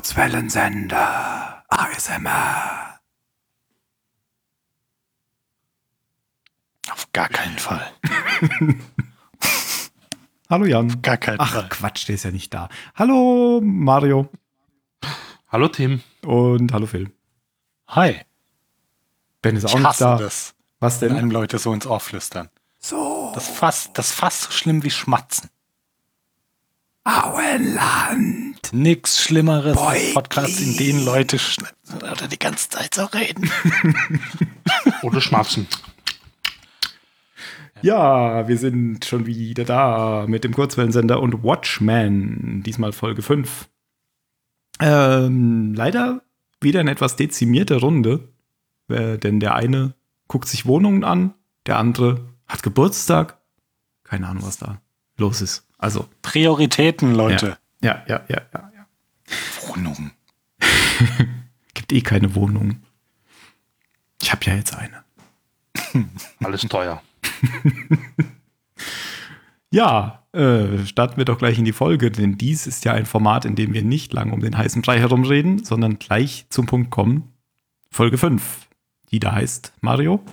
Kurzwellensender. ASMR. Auf gar keinen Fall. Hallo Jan. Gar keinen Ach Fall. Quatsch, der ist ja nicht da. Hallo Mario. Hallo Tim. Und hallo Phil. Hi. Ben ist auch Ich nicht hasse da. das, Was wenn denn? einem Leute so ins Ohr flüstern. So. Das ist fast, das ist fast so schlimm wie Schmatzen. Auenland. Nix Schlimmeres als Beugli. Podcasts, in denen Leute oder die ganze Zeit so reden. Oder Schmatzen. Ja, wir sind schon wieder da mit dem Kurzwellensender und Watchmen. Diesmal Folge 5. Ähm, leider wieder eine etwas dezimierte Runde. Äh, denn der eine guckt sich Wohnungen an, der andere hat Geburtstag. Keine Ahnung, was da los ist. Also, Prioritäten, Leute. ja, ja, ja, ja, ja. Wohnung. Gibt eh keine Wohnung. Ich habe ja jetzt eine. Alles teuer. Ja, äh, starten wir doch gleich in die Folge, denn dies ist ja ein Format, in dem wir nicht lang um den heißen Brei herumreden, sondern gleich zum Punkt kommen. Folge 5, die da heißt Mario.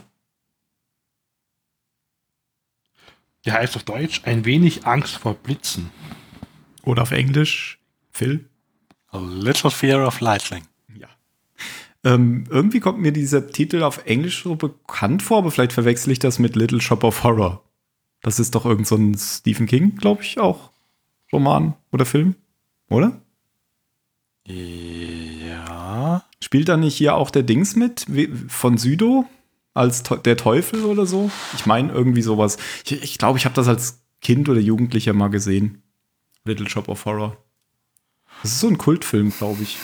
Die heißt auf Deutsch ein wenig Angst vor Blitzen. Oder auf Englisch Phil. A little fear of lightning. Ja. Ähm, irgendwie kommt mir dieser Titel auf Englisch so bekannt vor, aber vielleicht verwechsel ich das mit Little Shop of Horror. Das ist doch irgend so ein Stephen King, glaube ich, auch. Roman oder Film, oder? Ja. Spielt da nicht hier auch der Dings mit von Südo als der Teufel oder so? Ich meine irgendwie sowas. Ich glaube, ich, glaub, ich habe das als Kind oder Jugendlicher mal gesehen. Little Shop of Horror. Das ist so ein Kultfilm, glaube ich.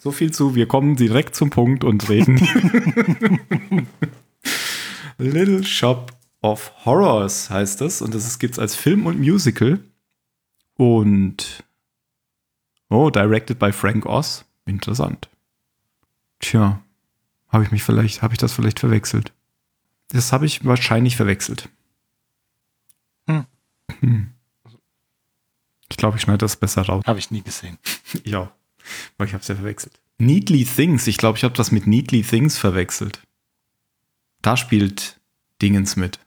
So viel zu, wir kommen direkt zum Punkt und reden. Little Shop of Horrors heißt das und das gibt es als Film und Musical. Und oh, directed by Frank Oz. Interessant. Tja, habe ich mich vielleicht, habe ich das vielleicht verwechselt? Das habe ich wahrscheinlich verwechselt. Hm. Hm. Ich glaube, ich schneide das besser raus. Habe ich nie gesehen. Ja, weil ich habe es ja verwechselt. Neatly Things. Ich glaube, ich habe das mit Neatly Things verwechselt. Da spielt Dingens mit.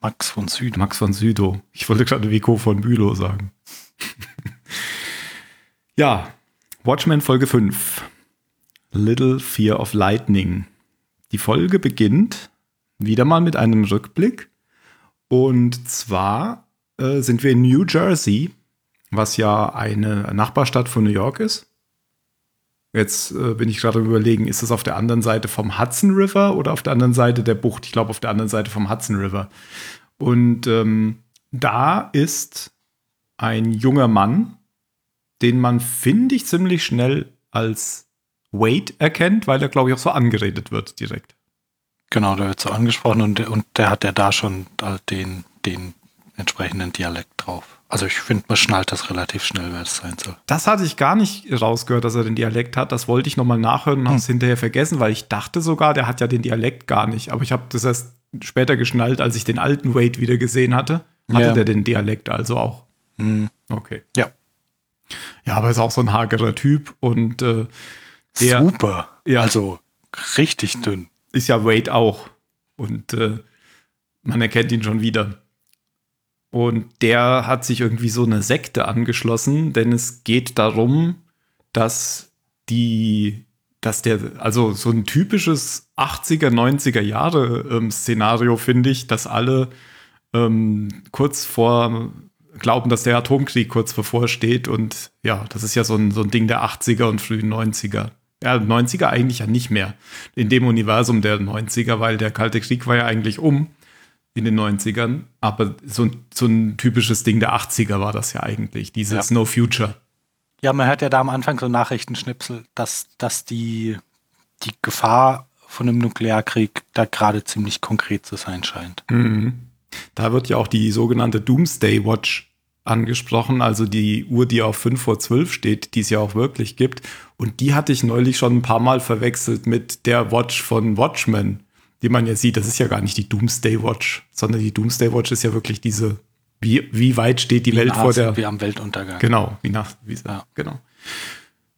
Max von Süden. Max von Südow. Ich wollte gerade Vico von Bülow sagen. ja, Watchmen Folge 5. Little Fear of Lightning. Die Folge beginnt wieder mal mit einem Rückblick. Und zwar äh, sind wir in New Jersey, was ja eine Nachbarstadt von New York ist. Jetzt äh, bin ich gerade überlegen, ist es auf der anderen Seite vom Hudson River oder auf der anderen Seite der Bucht? Ich glaube, auf der anderen Seite vom Hudson River. Und ähm, da ist ein junger Mann, den man, finde ich, ziemlich schnell als Wade erkennt, weil er, glaube ich, auch so angeredet wird direkt. Genau, der wird so angesprochen und, der- und der hat ja da schon den, den entsprechenden Dialekt drauf. Also ich finde, man schnallt das relativ schnell, wer es sein soll. Das hatte ich gar nicht rausgehört, dass er den Dialekt hat. Das wollte ich nochmal nachhören und habe es hinterher vergessen, weil ich dachte sogar, der hat ja den Dialekt gar nicht. Aber ich habe das erst später geschnallt, als ich den alten Wade wieder gesehen hatte. Hatte Ja. der den Dialekt also auch. Hm. Okay. Ja. Ja, aber ist auch so ein hagerer Typ und äh, Der- Super. Ja. Also richtig dünn. ist ja Wade auch. Und äh, man erkennt ihn schon wieder. Und der hat sich irgendwie so eine Sekte angeschlossen, denn es geht darum, dass die, dass der, also so ein typisches 80er, 90er Jahre ähm, Szenario finde ich, dass alle ähm, kurz vor glauben, dass der Atomkrieg kurz bevorsteht und ja, das ist ja so ein, so ein Ding der 80er und frühen 90er. Ja, 90er eigentlich ja nicht mehr in dem Universum der 90er, weil der Kalte Krieg war ja eigentlich um in den 90ern, aber so ein, so ein typisches Ding der 80er war das ja eigentlich, dieses Ja. No Future. Ja, man hört ja da am Anfang so Nachrichtenschnipsel, dass, dass die, die Gefahr von einem Nuklearkrieg da gerade ziemlich konkret zu sein scheint. Mhm. Da wird ja auch die sogenannte Doomsday Watch angesprochen, also die Uhr, die auf 5 vor 12 steht, die es ja auch wirklich gibt. Und die hatte ich neulich schon ein paar Mal verwechselt mit der Watch von Watchmen, die man ja sieht. Das ist ja gar nicht die Doomsday Watch, sondern die Doomsday Watch ist ja wirklich diese Wie, wie weit steht die Wie Welt nah vor der. wir am Weltuntergang. Genau, wie nach, wie, Ja. genau.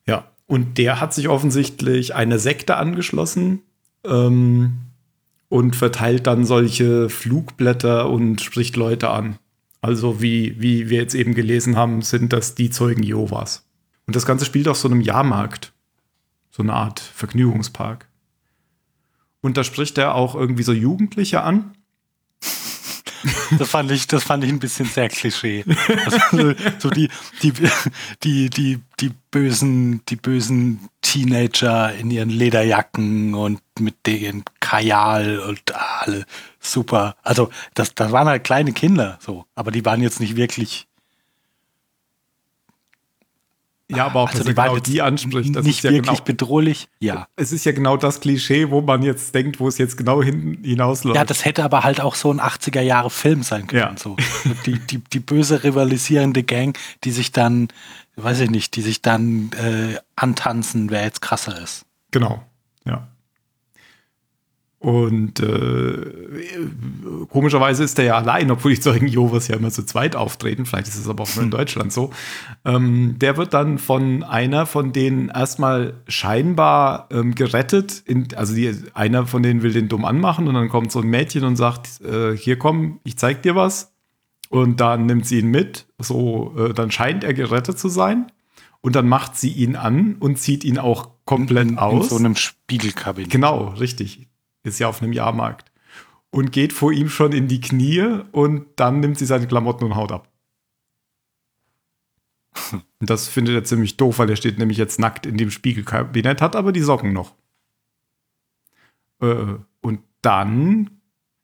Ja, und der hat sich offensichtlich eine Sekte angeschlossen ähm, und verteilt dann solche Flugblätter und spricht Leute an. Also wie, wie wir jetzt eben gelesen haben, sind das die Zeugen Jehovas. Und das Ganze spielt auf so einem Jahrmarkt. So eine Art Vergnügungspark. Und da spricht er auch irgendwie so Jugendliche an. Das fand ich, das fand ich ein bisschen sehr Klischee. Also, so- so die, die, die, die, die bösen, die bösen Teenager in ihren Lederjacken und mit den Kajal und alle super. Also, das, das waren halt kleine Kinder, so. Aber die waren jetzt nicht wirklich, Ja, aber auch, also dass die er genau die anspricht. Das nicht ist ja wirklich genau, bedrohlich. Ja. es ist ja genau das Klischee, wo man jetzt denkt, wo es jetzt genau hin, hinausläuft. Ja, das hätte aber halt auch so ein 80er Jahre Film sein können. Ja. So. Die, die, die böse rivalisierende Gang, die sich dann, weiß ich nicht, die sich dann äh, antanzen, wer jetzt krasser ist. Genau, ja. Und äh, komischerweise ist er ja allein, obwohl die Zeugen Jehovas ja immer zu zweit auftreten. Vielleicht ist es aber auch nur in Deutschland so. Ähm, der wird dann von einer von denen erstmal scheinbar ähm, gerettet. In, also die, einer von denen will den dumm anmachen und dann kommt so ein Mädchen und sagt: äh, Hier komm, ich zeig dir was. Und dann nimmt sie ihn mit. So, äh, dann scheint er gerettet zu sein. Und dann macht sie ihn an und zieht ihn auch komplett In aus. so einem Spiegelkabinett. Genau, richtig. Ist ja auf einem Jahrmarkt. Und geht vor ihm schon in die Knie und dann nimmt sie seine Klamotten und haut ab. Und das findet er ziemlich doof, weil er steht nämlich jetzt nackt in dem Spiegelkabinett, hat aber die Socken noch. Äh, und dann Dann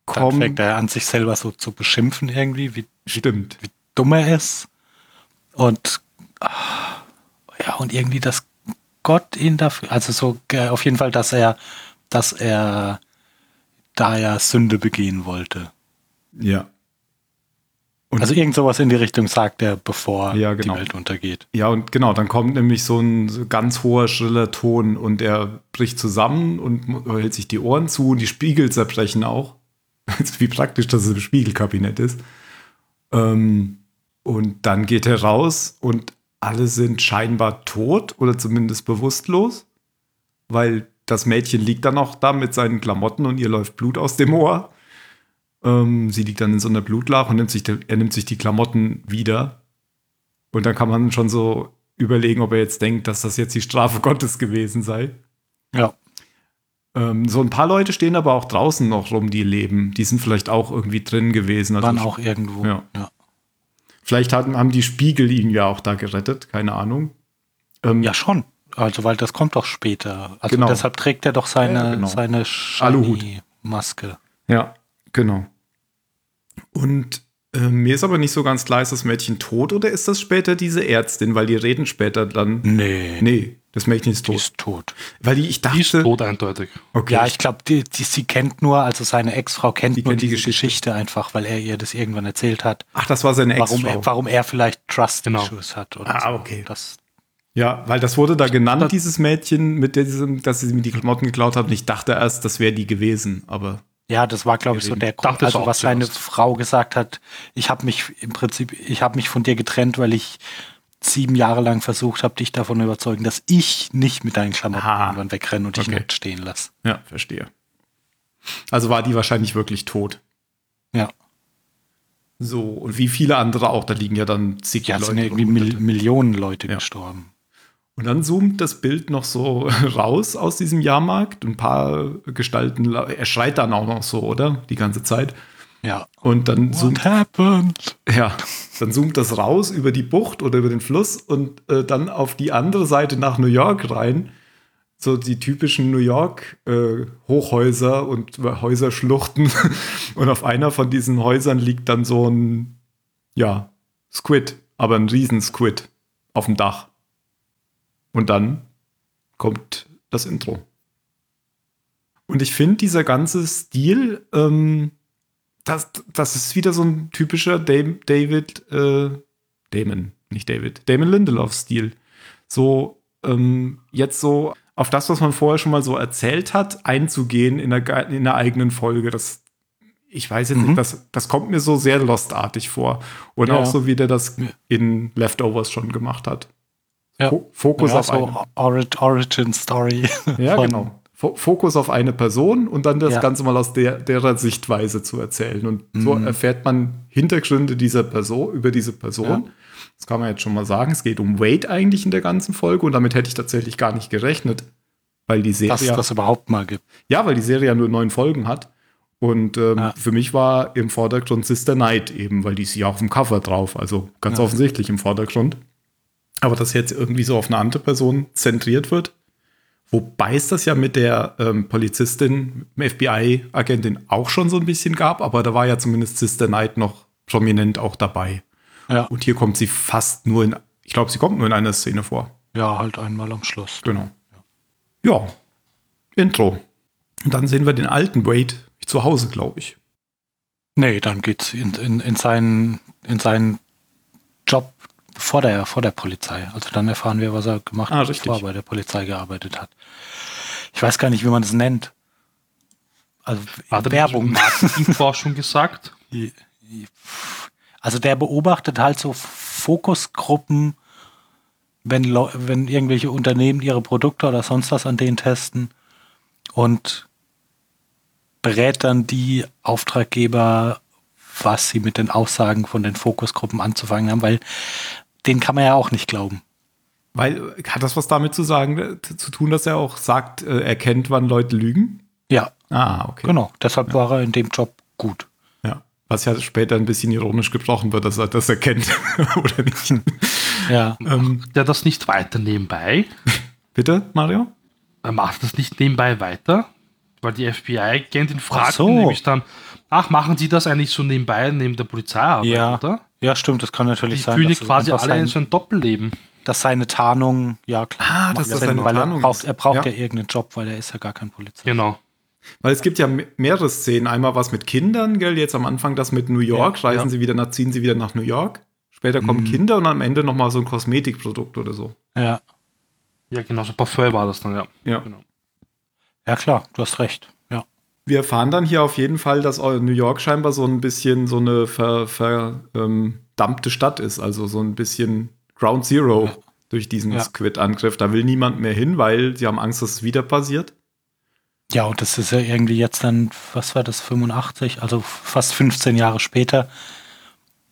kommt. fängt er an, sich selber so zu beschimpfen irgendwie, wie, stimmt. wie dumm er ist. Und ah, ja, und irgendwie, dass Gott ihn dafür, also so äh, auf jeden Fall, dass er, dass er da ja Sünde begehen wollte. Ja. Und Also irgend sowas in die Richtung sagt er, bevor Ja, genau. die Welt untergeht. Ja, und genau, dann kommt nämlich so ein ganz hoher, schriller Ton und er bricht zusammen und hält sich die Ohren zu und die Spiegel zerbrechen auch. Wie praktisch, dass es im Spiegelkabinett ist. Ähm, und dann geht er raus und alle sind scheinbar tot oder zumindest bewusstlos, weil das Mädchen liegt dann auch da mit seinen Klamotten und ihr läuft Blut aus dem Ohr. Ähm, sie liegt dann in so einer Blutlache und nimmt sich, er nimmt sich die Klamotten wieder. Und dann kann man schon so überlegen, ob er jetzt denkt, dass das jetzt die Strafe Gottes gewesen sei. Ja. Ähm, so ein paar Leute stehen aber auch draußen noch rum, die leben. Die sind vielleicht auch irgendwie drin gewesen. Also Waren auch irgendwo. Ja. Vielleicht hatten, haben die Spiegel ihn ja auch da gerettet, keine Ahnung. Ähm, Ja, schon. Also, weil das kommt doch später. Also Genau. deshalb trägt er doch seine, Ja, genau. seine Aluhut. Maske. Ja, genau. Und äh, mir ist aber nicht so ganz klar, ist das Mädchen tot oder ist das später diese Ärztin? Weil die reden später dann. Nee, Nee, das Mädchen ist die tot. ist tot. Weil die, ich Die ist dachte. tot eindeutig. Okay. Ja, ich glaube, die, die, sie kennt nur, also seine Ex-Frau kennt Die nur kennt die diese Geschichte. Geschichte. einfach, weil er ihr das irgendwann erzählt hat. Ach, das war seine Warum Ex-Frau. er, warum er vielleicht Trust Genau. Hat. Oder Ah, so. okay. Das, Ja, weil das wurde da genannt, Das- dieses Mädchen, mit diesem, dass sie mir die Klamotten geklaut hat. Und ich dachte erst, das wäre die gewesen, aber ja, das war, glaube ich, so der Grund, also was seine. Frau gesagt hat. Ich habe mich im Prinzip, ich habe mich von dir getrennt, weil ich sieben Jahre lang versucht habe, dich davon zu überzeugen, dass ich nicht mit deinen Klamotten Aha. irgendwann wegrenne und dich Okay. nicht stehen lasse. ja, verstehe. Also war die wahrscheinlich wirklich tot. Ja. So, und wie viele andere auch, da liegen ja dann zig Ja, sind Leute. ja irgendwie rum. Mil Millionen Leute Ja. gestorben. Und dann zoomt das Bild noch so raus aus diesem Jahrmarkt. Ein paar Gestalten, er schreit dann auch noch so, oder? Die ganze Zeit. Ja. Und dann zoomt, What happened? ja, dann zoomt das raus über die Bucht oder über den Fluss und äh, dann auf die andere Seite nach New York rein. So die typischen New York äh, Hochhäuser und Häuserschluchten. und auf einer von diesen Häusern liegt dann so ein, ja, Squid, aber ein Riesensquid auf dem Dach. Und dann kommt das Intro. Und ich finde, dieser ganze Stil, ähm, das, das ist wieder so ein typischer Dam David, äh, Damon, nicht David, Damon Lindelof-Stil. So, ähm, jetzt so auf das, was man vorher schon mal so erzählt hat, einzugehen in der, in der eigenen Folge. Das ich weiß jetzt Mhm. nicht, das, das kommt mir so sehr Lost-artig vor. Und Ja. auch so, wie der das in Leftovers schon gemacht hat. Ja. Fo- Fokus ja, auf eine. so Ori- Origin Story. Ja, genau. Fo- Fokus auf eine Person und dann das Ja. Ganze mal aus der, derer Sichtweise zu erzählen. Und so Mhm. erfährt man Hintergründe dieser Person, über diese Person. Ja. Das kann man jetzt schon mal sagen. Es geht um Wade eigentlich in der ganzen Folge und damit hätte ich tatsächlich gar nicht gerechnet. Weil die Serie. Dass es das überhaupt mal gibt. Ja, weil die Serie ja nur neun Folgen hat. Und ähm, Ja. für mich war im Vordergrund Sister Knight eben, weil die ist ja auf dem Cover drauf, also ganz offensichtlich im Vordergrund. Aber dass jetzt irgendwie so auf eine andere Person zentriert wird, wobei es das ja mit der ähm, Polizistin, FBI-Agentin auch schon so ein bisschen gab, aber da war ja zumindest Sister Knight noch prominent auch dabei. Ja. Und hier kommt sie fast nur in, ich glaube, sie kommt nur in einer Szene vor. Ja, halt einmal am Schluss. Genau. Ja, Intro. Und dann sehen wir den alten Wade zu Hause, glaube ich. Nee, dann geht's in, in, in, seinen, in seinen Job vor der, vor der Polizei. Also dann erfahren wir, was er gemacht Ah, hat, richtig. bevor er bei der Polizei gearbeitet hat. Ich weiß gar nicht, wie man das nennt. Also er Werbung. Marketingforschung gesagt? Also der beobachtet halt so Fokusgruppen, wenn, Leu- wenn irgendwelche Unternehmen ihre Produkte oder sonst was an denen testen und berät dann die Auftraggeber, was sie mit den Aussagen von den Fokusgruppen anzufangen haben, weil den kann man ja auch nicht glauben. Weil, hat das was damit zu sagen, äh, zu tun, dass er auch sagt, äh, er kennt, wann Leute lügen? Ja, Ah, okay. genau. Deshalb war er in dem Job gut. Ja. Was ja später ein bisschen ironisch gebrochen wird, dass er das erkennt. Oder nicht? Ja. ähm, Der das nicht weiter nebenbei? bitte, Mario? Er macht das nicht nebenbei weiter? Weil die FBI-Agentin fragt Ach so. ihn nämlich dann, ach, machen Sie das eigentlich so nebenbei neben der Polizeiarbeit, Ja. oder? Ja, stimmt, das kann Die natürlich sein. fühlen dass ja es quasi alle in sein- so ein Doppelleben. dass seine Tarnung, ja klar. Ah, dass das seine weil Tarnung er braucht, er braucht Ja. ja. irgendeinen Job, weil er ist ja gar kein Polizist. Genau. Weil es gibt ja me- mehrere Szenen. Einmal was mit Kindern, gell? Jetzt am Anfang das mit New York. Ja, Reisen ja. sie wieder nach, ziehen sie wieder nach New York. Später kommen Mhm. Kinder und am Ende noch mal so ein Kosmetikprodukt oder so. Ja. Ja, genau, so Parfum war das dann, ja. Ja. Genau. ja, klar, du hast recht. Wir erfahren dann hier auf jeden Fall, dass New York scheinbar so ein bisschen so eine ver- verdammte Stadt ist. Also so ein bisschen Ground Zero Ja. durch diesen Ja. Squid-Angriff. Da will niemand mehr hin, weil sie haben Angst, dass es wieder passiert. Ja, und das ist ja irgendwie jetzt dann, was war das, 85, also fast 15 Jahre später.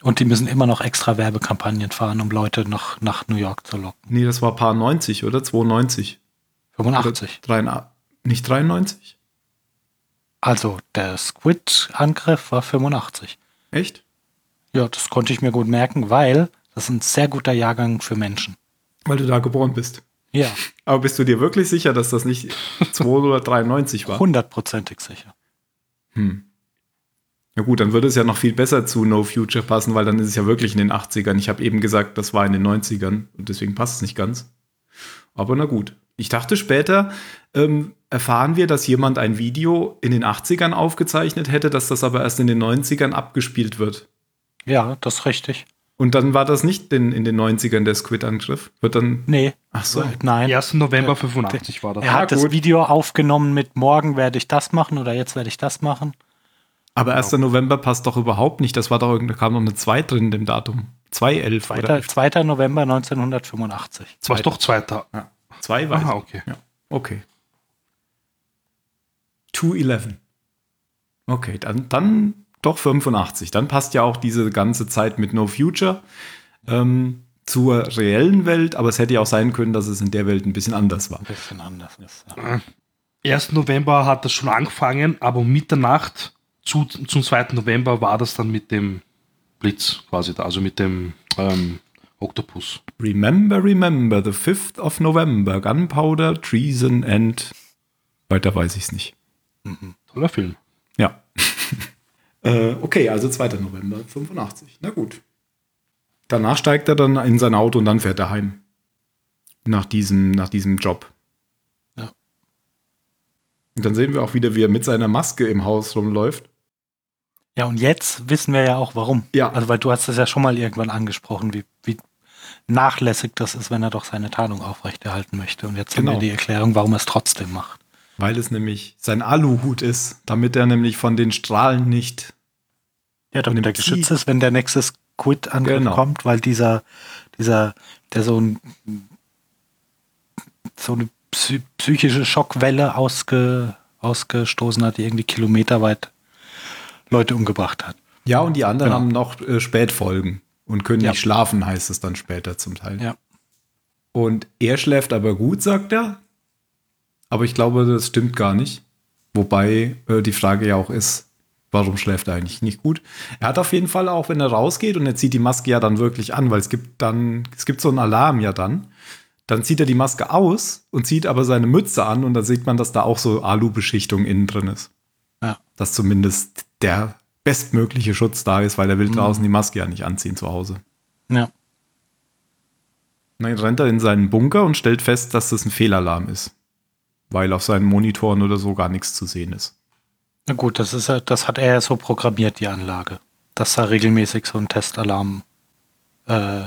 Und die müssen immer noch extra Werbekampagnen fahren, um Leute noch nach New York zu locken. Nee, das war Paar 90 oder 92. 85. Oder 83. Nicht 93? Also der Squid-Angriff war 85. Echt? Ja, das konnte ich mir gut merken, weil das ist ein sehr guter Jahrgang für Menschen. Weil du da geboren bist. Ja, Aber bist du dir wirklich sicher, dass das nicht 2 oder 93 war? hundertprozentig sicher. Hm. Ja gut, dann würde es ja noch viel besser zu No Future passen, weil dann ist es ja wirklich in den 80ern. Ich habe eben gesagt, das war in den 90ern und deswegen passt es nicht ganz. Aber na gut. Ich dachte später, ähm, erfahren wir, dass jemand ein Video in den 80ern aufgezeichnet hätte, dass das aber erst in den 90ern abgespielt wird. Ja, das ist richtig. Und dann war das nicht in, in den 90ern der Squid-Angriff. Wird dann. Nee. Ach so. Nein. 1. November 85 war das. Er hat Ja, das. Video aufgenommen mit morgen werde ich das machen oder jetzt werde ich das machen. Aber 1. November passt doch überhaupt nicht. Das war doch da kam noch eine 2 drin in dem Datum. 211 2. oder 2. November 1985. Das war doch zweiter. Ja. 2 weiß Aha, okay. Ja. Okay. 211. Okay, dann, dann doch 85. Dann passt ja auch diese ganze Zeit mit No Future ähm, zur reellen Welt, aber es hätte ja auch sein können, dass es in der Welt ein bisschen anders war. Ein bisschen anders ist. Ja. 1. November hat das schon angefangen, aber um Mitternacht zu, zum 2. November war das dann mit dem Blitz quasi da, also mit dem ähm, Oktopus. Remember, remember, the 5th of November, Gunpowder, Treason and. Weiter weiß ich es nicht. Toller Film. Ja. äh, okay, also 2. November 85. Na gut. Danach steigt er dann in sein Auto und dann fährt er heim. Nach diesem, nach diesem Job. Ja. Und dann sehen wir auch wieder, wie er mit seiner Maske im Haus rumläuft. ja, und jetzt wissen wir ja auch warum. Ja. Also, weil du hast das ja schon mal irgendwann angesprochen, wie, wie nachlässig das ist, wenn er doch seine Tarnung aufrechterhalten möchte. Und jetzt Genau. haben wir die Erklärung, warum er es trotzdem macht. Weil es nämlich sein Aluhut ist, damit er nämlich von den Strahlen nicht. Ja, damit er geschützt ist, wenn der nächste Squid-Angriff Genau. kommt, weil dieser, dieser, der so ein so eine psy psychische Schockwelle ausge, ausgestoßen hat, die irgendwie kilometerweit Leute umgebracht hat. Ja, und die anderen Genau. haben noch äh, Spätfolgen und können Ja. nicht schlafen, heißt es dann später zum Teil. Ja. Und er schläft aber gut, sagt er. Aber ich glaube, das stimmt gar nicht. Wobei äh, die Frage ja auch ist, warum schläft er eigentlich nicht gut? Er hat auf jeden Fall auch, wenn er rausgeht und er zieht die Maske ja dann wirklich an, weil es gibt dann, es gibt so einen Alarm ja dann. Dann zieht er die Maske aus und zieht aber seine Mütze an und da sieht man, dass da auch so Alu-Beschichtung innen drin ist. Ja. Dass zumindest der bestmögliche Schutz da ist, weil er will draußen die Maske ja nicht anziehen zu Hause. Ja. Und Dann rennt er in seinen Bunker und stellt fest, dass das ein Fehlalarm ist. Weil auf seinen Monitoren oder so gar nichts zu sehen ist. Na gut, das ist ja, das hat er ja so programmiert, die Anlage. Dass da regelmäßig so ein Testalarm, äh,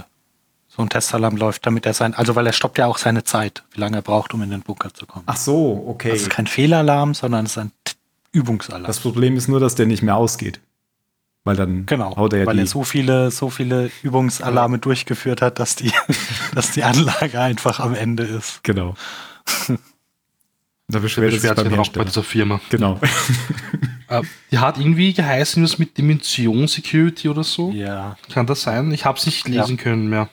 so ein Testalarm läuft, damit er sein, also weil er stoppt ja auch seine Zeit, wie lange er braucht, um in den Bunker zu kommen. Ach so, okay. Das ist kein Fehlalarm, sondern es ist ein Übungsalarm. Das Problem ist nur, dass der nicht mehr ausgeht. Weil dann genau, haut er ja weil er so viele, so viele Übungsalarme durchgeführt hat, dass die, dass die Anlage einfach am Ende ist. genau. da beschwert er sich beim auch bei dieser Firma. Genau. Äh, die hat irgendwie geheißen, was mit Dimension Security oder so. Ja. Kann das sein? Ich habe es nicht lesen können mehr.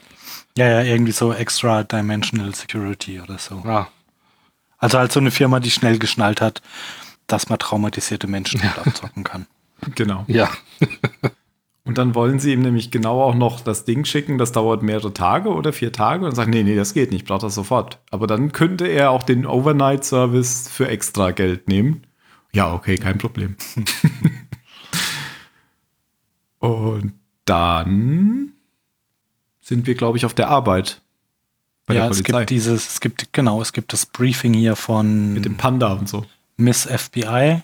Ja, ja, irgendwie so Extra Dimensional Security oder so. Ah, Also halt so eine Firma, die schnell geschnallt hat, dass man traumatisierte Menschen mit abzocken kann. genau. ja. Und dann wollen sie ihm nämlich genau auch noch das Ding schicken, das dauert mehrere Tage oder vier Tage und sagen, nee, nee, das geht nicht, braucht das sofort. Aber dann könnte er auch den Overnight-Service für extra Geld nehmen. Ja, okay, kein Problem. und dann sind wir, glaube ich, auf der Arbeit. Bei ja, der es Polizei. gibt dieses, es gibt, genau, es gibt das Briefing hier von mit dem Panda und so. Miss FBI.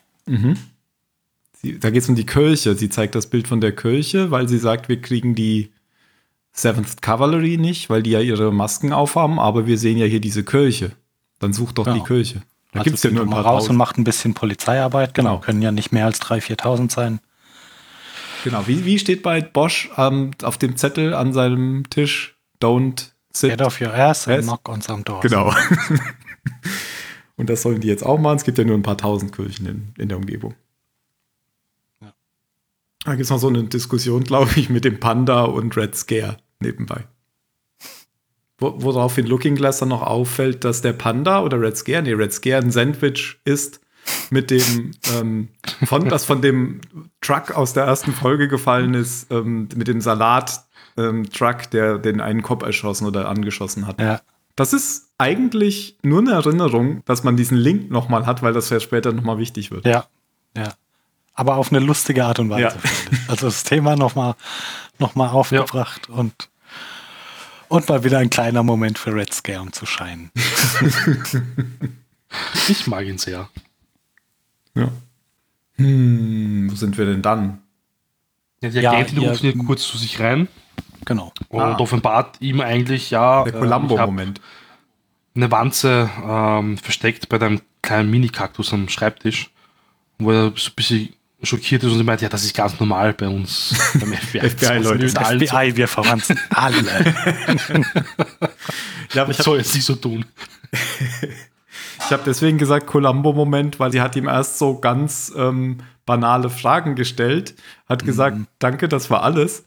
Sie, da geht es um die Kirche. Sie zeigt das Bild von der Kirche, weil sie sagt, wir kriegen die Seventh Cavalry nicht, weil die ja ihre Masken aufhaben, aber wir sehen ja hier diese Kirche. Dann sucht doch Genau. die Kirche. Da Also gibt es ja nur ein paar raus und macht ein bisschen Polizeiarbeit. Genau, Genau. können ja nicht mehr als 3.000, 4.000 sein. Genau. Wie, wie steht bei Bosch ähm, auf dem Zettel an seinem Tisch? Don't sit. Get off your ass and knock on some doors. Genau. und das sollen die jetzt auch machen. Es gibt ja nur ein paar tausend Kirchen in, in der Umgebung. Da gibt es noch so eine Diskussion, glaube ich, mit dem Panda und Red Scare nebenbei. Wo, woraufhin Looking Glass dann noch auffällt, dass der Panda oder Red Scare, nee, Red Scare ein Sandwich ist mit dem, ähm, von, das von dem Truck aus der ersten Folge gefallen ist, ähm, mit dem Salat-Truck, der den einen Kopf erschossen oder angeschossen hat. Ja, Das ist eigentlich nur eine Erinnerung, dass man diesen Link nochmal hat, weil das ja später nochmal wichtig wird. ja, ja. Aber auf eine lustige Art und Weise. Ja. Also das Thema nochmal noch mal aufgebracht und, und mal wieder ein kleiner Moment für Red Scare, um zu scheinen. Ich mag ihn sehr. Ja. Hm, wo sind wir denn dann? Ja, die Ja, ihr- ruft ihn kurz zu sich rein Genau. und Ah. offenbart ihm eigentlich, ja, Der äh, hab Columbo-Moment. eine Wanze ähm, versteckt bei deinem kleinen Mini-Kaktus am Schreibtisch, wo er so ein bisschen schockiert ist und sie meint, ja, das ist ganz normal bei uns beim FBI. FBI, Leute. FBI, wir verwanzen alle. Ja, aber ich soll jetzt nicht so tun. Ich habe deswegen gesagt Columbo-Moment, weil sie hat ihm erst so ganz ähm, banale Fragen gestellt, hat gesagt, Mhm. danke, das war alles.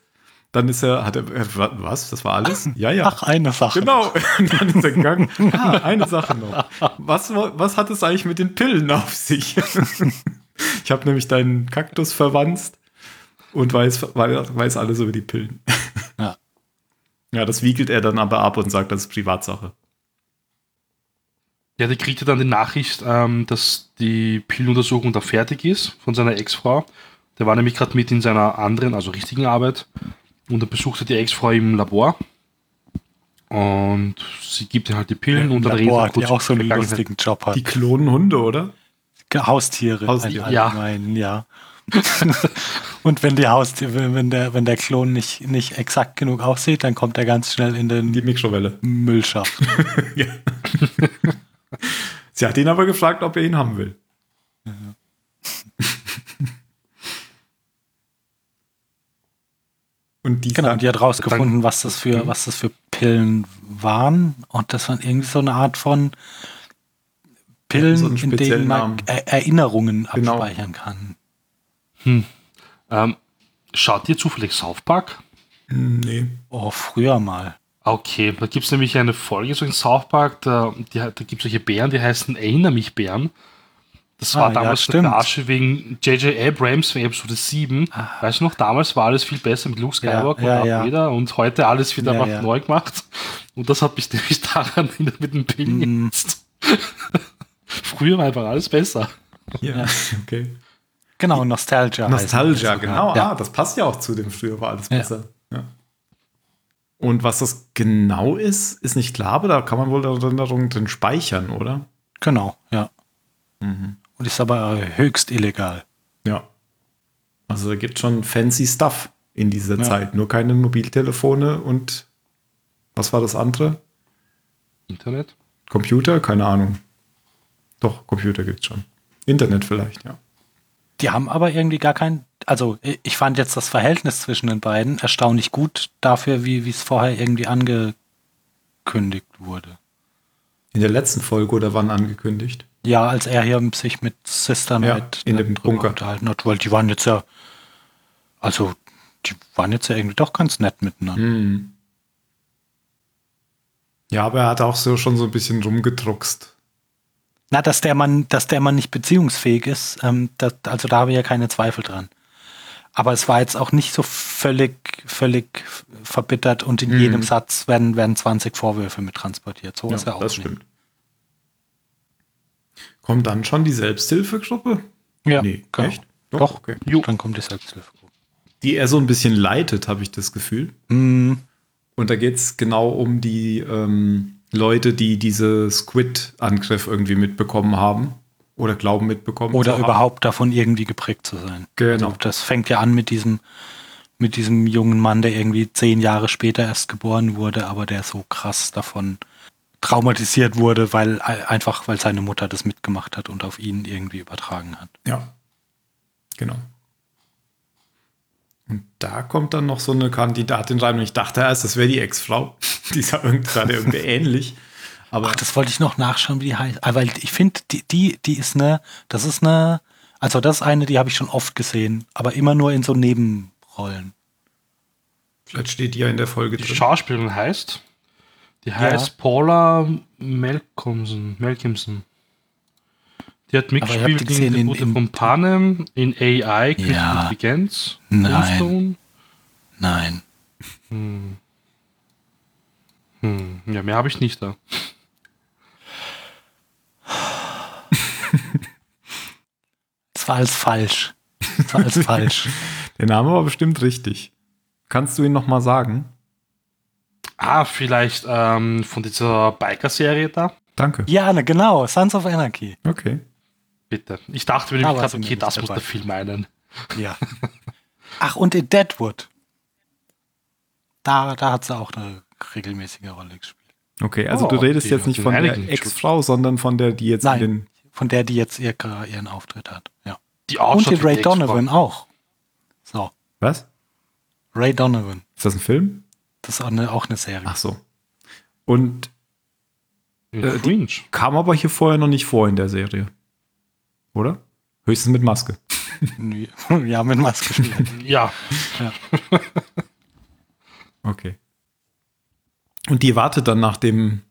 Dann ist er, hat er, äh, wa- was, das war alles? Ja, ja. Ach, eine Sache. Genau, und dann ist er gegangen. Ah, eine Sache noch. Was, wa- was hat es eigentlich mit den Pillen auf sich? Ich habe nämlich deinen Kaktus verwanzt und weiß, weiß, alles über die Pillen. Ja. Ja, das wiegelt er dann aber ab und sagt, das ist Privatsache. Ja, der kriegt ja dann die Nachricht, ähm, dass die Pillenuntersuchung da fertig ist von seiner Ex-Frau. Der war nämlich gerade mit in seiner anderen, also richtigen Arbeit. Und dann besuchte die Ex-Frau im Labor. Und sie gibt ihm halt die Pillen und dann Labor, redet er die auch so einen lustigen Job hat. Die klonen Hunde, oder? Haustiere. Haustiere, ja. allgemein, ja. und wenn die Haustiere, wenn- der, wenn der Klon nicht, nicht exakt genug aussieht, dann kommt er ganz schnell in den Die Mikrowelle. Müllschacht. Ja. Sie hat ihn aber gefragt, ob er ihn haben will. Und die Genau, sagt, die hat rausgefunden, was das für, was das für Pillen waren. Und das waren irgendwie so eine Art von Pillen, so in denen man. Er Erinnerungen Genau. abspeichern kann. Ähm, schaut ihr zufällig South Park? nee. Oh, früher mal. Okay, da gibt es nämlich eine Folge so in South Park, da, die, da gibt es solche Bären, die heißen Erinner mich Bären. Das Ah, war ja, damals der Asche wegen J.J. Abrams von Episode 7. Weißt du noch, damals war alles viel besser mit Luke Skywalker Ah. Ja, und ja, ja. Und heute alles wieder Ja, mal ja. neu gemacht. Und das hat mich nämlich daran erinnert mit den Pillen Mhm. jetzt. Früher war einfach alles besser. Ja, okay. Genau, Nostalgia. Nostalgia, sogar. genau. Ja. Ah, das passt ja auch zu dem früher war alles Ja. besser. Ja. Und was das genau ist, ist nicht klar, aber da kann man wohl Erinnerungen drin speichern, oder? Genau, ja. Mhm. Und ist aber höchst illegal. Ja. Also da gibt schon fancy Stuff in dieser Ja. Zeit. Nur keine Mobiltelefone und was war das andere? Internet? Computer? Keine Ahnung. Doch, Computer gibt's schon. Internet vielleicht, ja. Die haben aber irgendwie gar kein, also ich fand jetzt das Verhältnis zwischen den beiden erstaunlich gut dafür, wie es vorher irgendwie angekündigt wurde. In der letzten Folge oder wann angekündigt? Ja, als er hier sich mit Sister Ja, Night in dem Bunker. unterhalten hat, weil die waren jetzt ja, also die waren jetzt ja irgendwie doch ganz nett miteinander. Hm. Ja, aber er hat auch so schon so ein bisschen rumgedruckst. Na, dass der Mann, dass der Mann nicht beziehungsfähig ist, ähm, das, also da habe ich ja keine Zweifel dran. Aber es war jetzt auch nicht so völlig, völlig verbittert und in Mhm. jedem Satz werden, werden 20 Vorwürfe mit transportiert. So ist er auch das nicht. stimmt. Kommt dann schon die Selbsthilfegruppe? Ja, Nee, genau. echt? Doch, okay. dann kommt die Selbsthilfegruppe. Die er so ein bisschen leitet, habe ich das Gefühl. Mhm. Und da geht es genau um die ähm, Leute, die diese Squid-Angriff irgendwie mitbekommen haben. Oder glauben mitbekommen Oder zu haben. überhaupt davon irgendwie geprägt zu sein. Genau. Also das fängt ja an mit diesem, mit diesem jungen Mann, der irgendwie zehn Jahre später erst geboren wurde, aber der so krass davon traumatisiert wurde, weil einfach, weil seine Mutter das mitgemacht hat und auf ihn irgendwie übertragen hat. Ja. Genau. Und da kommt dann noch so eine Kandidatin rein und ich dachte erst, das wäre die Ex-Frau. Die sah irgendwie gerade irgendwie ähnlich. Aber Ach, das wollte ich noch nachschauen, wie die heißt. Aber ich finde, die, die, die ist eine, das ist eine, also das ist eine, die habe ich schon oft gesehen, aber immer nur in so Nebenrollen. vielleicht steht die ja in der Folge Die drin. Schauspielerin heißt, die heißt Paula Malcolmson. Malcolmson. Die hat die mitgespielt gesehen in, in- in, in- in von Panem, in AI, Künstliche Ja. Intelligenz, Nein. Moonstone. Nein. Hm, ja, mehr habe ich nicht da. Das war alles falsch. Das war alles falsch. Der Name war bestimmt richtig. Kannst du ihn noch mal sagen? Ah, vielleicht ähm, von dieser Biker-Serie da. Danke. Ja, ne, genau. Sons of Anarchy. Okay. Bitte. Ich dachte mir gerade, okay, das muss der Film meinen. Ja. Ach, und in Deadwood. Da, da hat sie auch eine regelmäßige Rolle gespielt. Okay, also Oh, du redest die jetzt nicht den von der Ex-Frau, sondern von der, die jetzt Nein, in den. von der, die jetzt ihr, ihren Auftritt hat. Ja. Die Und ausschaut die wie Ray. Donovan auch. So, Was? Ray Donovan. Ist das ein Film? Das ist auch eine, auch eine Serie. Ach so. Und Äh, kam aber hier vorher noch nicht vor in der Serie. Oder? Höchstens mit Maske. ja, mit Maske spielen. Ja, Okay. Und die wartet dann nach dem,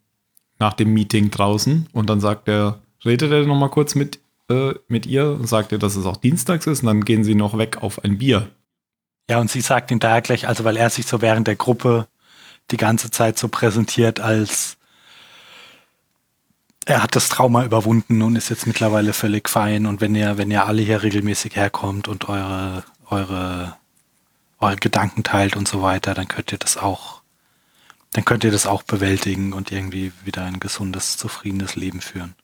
nach dem Meeting draußen und dann sagt er, redet er noch mal kurz mit, äh, mit ihr und sagt ihr, dass es auch dienstags ist und dann gehen sie noch weg auf ein Bier. Ja, und sie sagt ihm daher gleich, also weil er sich so während der Gruppe die ganze Zeit so präsentiert als er hat das Trauma überwunden und ist jetzt mittlerweile völlig fein. Und wenn ihr, wenn ihr alle hier regelmäßig herkommt und eure, eure, eure Gedanken teilt und so weiter, dann könnt ihr das auch, dann könnt ihr das auch bewältigen und irgendwie wieder ein gesundes, zufriedenes Leben führen.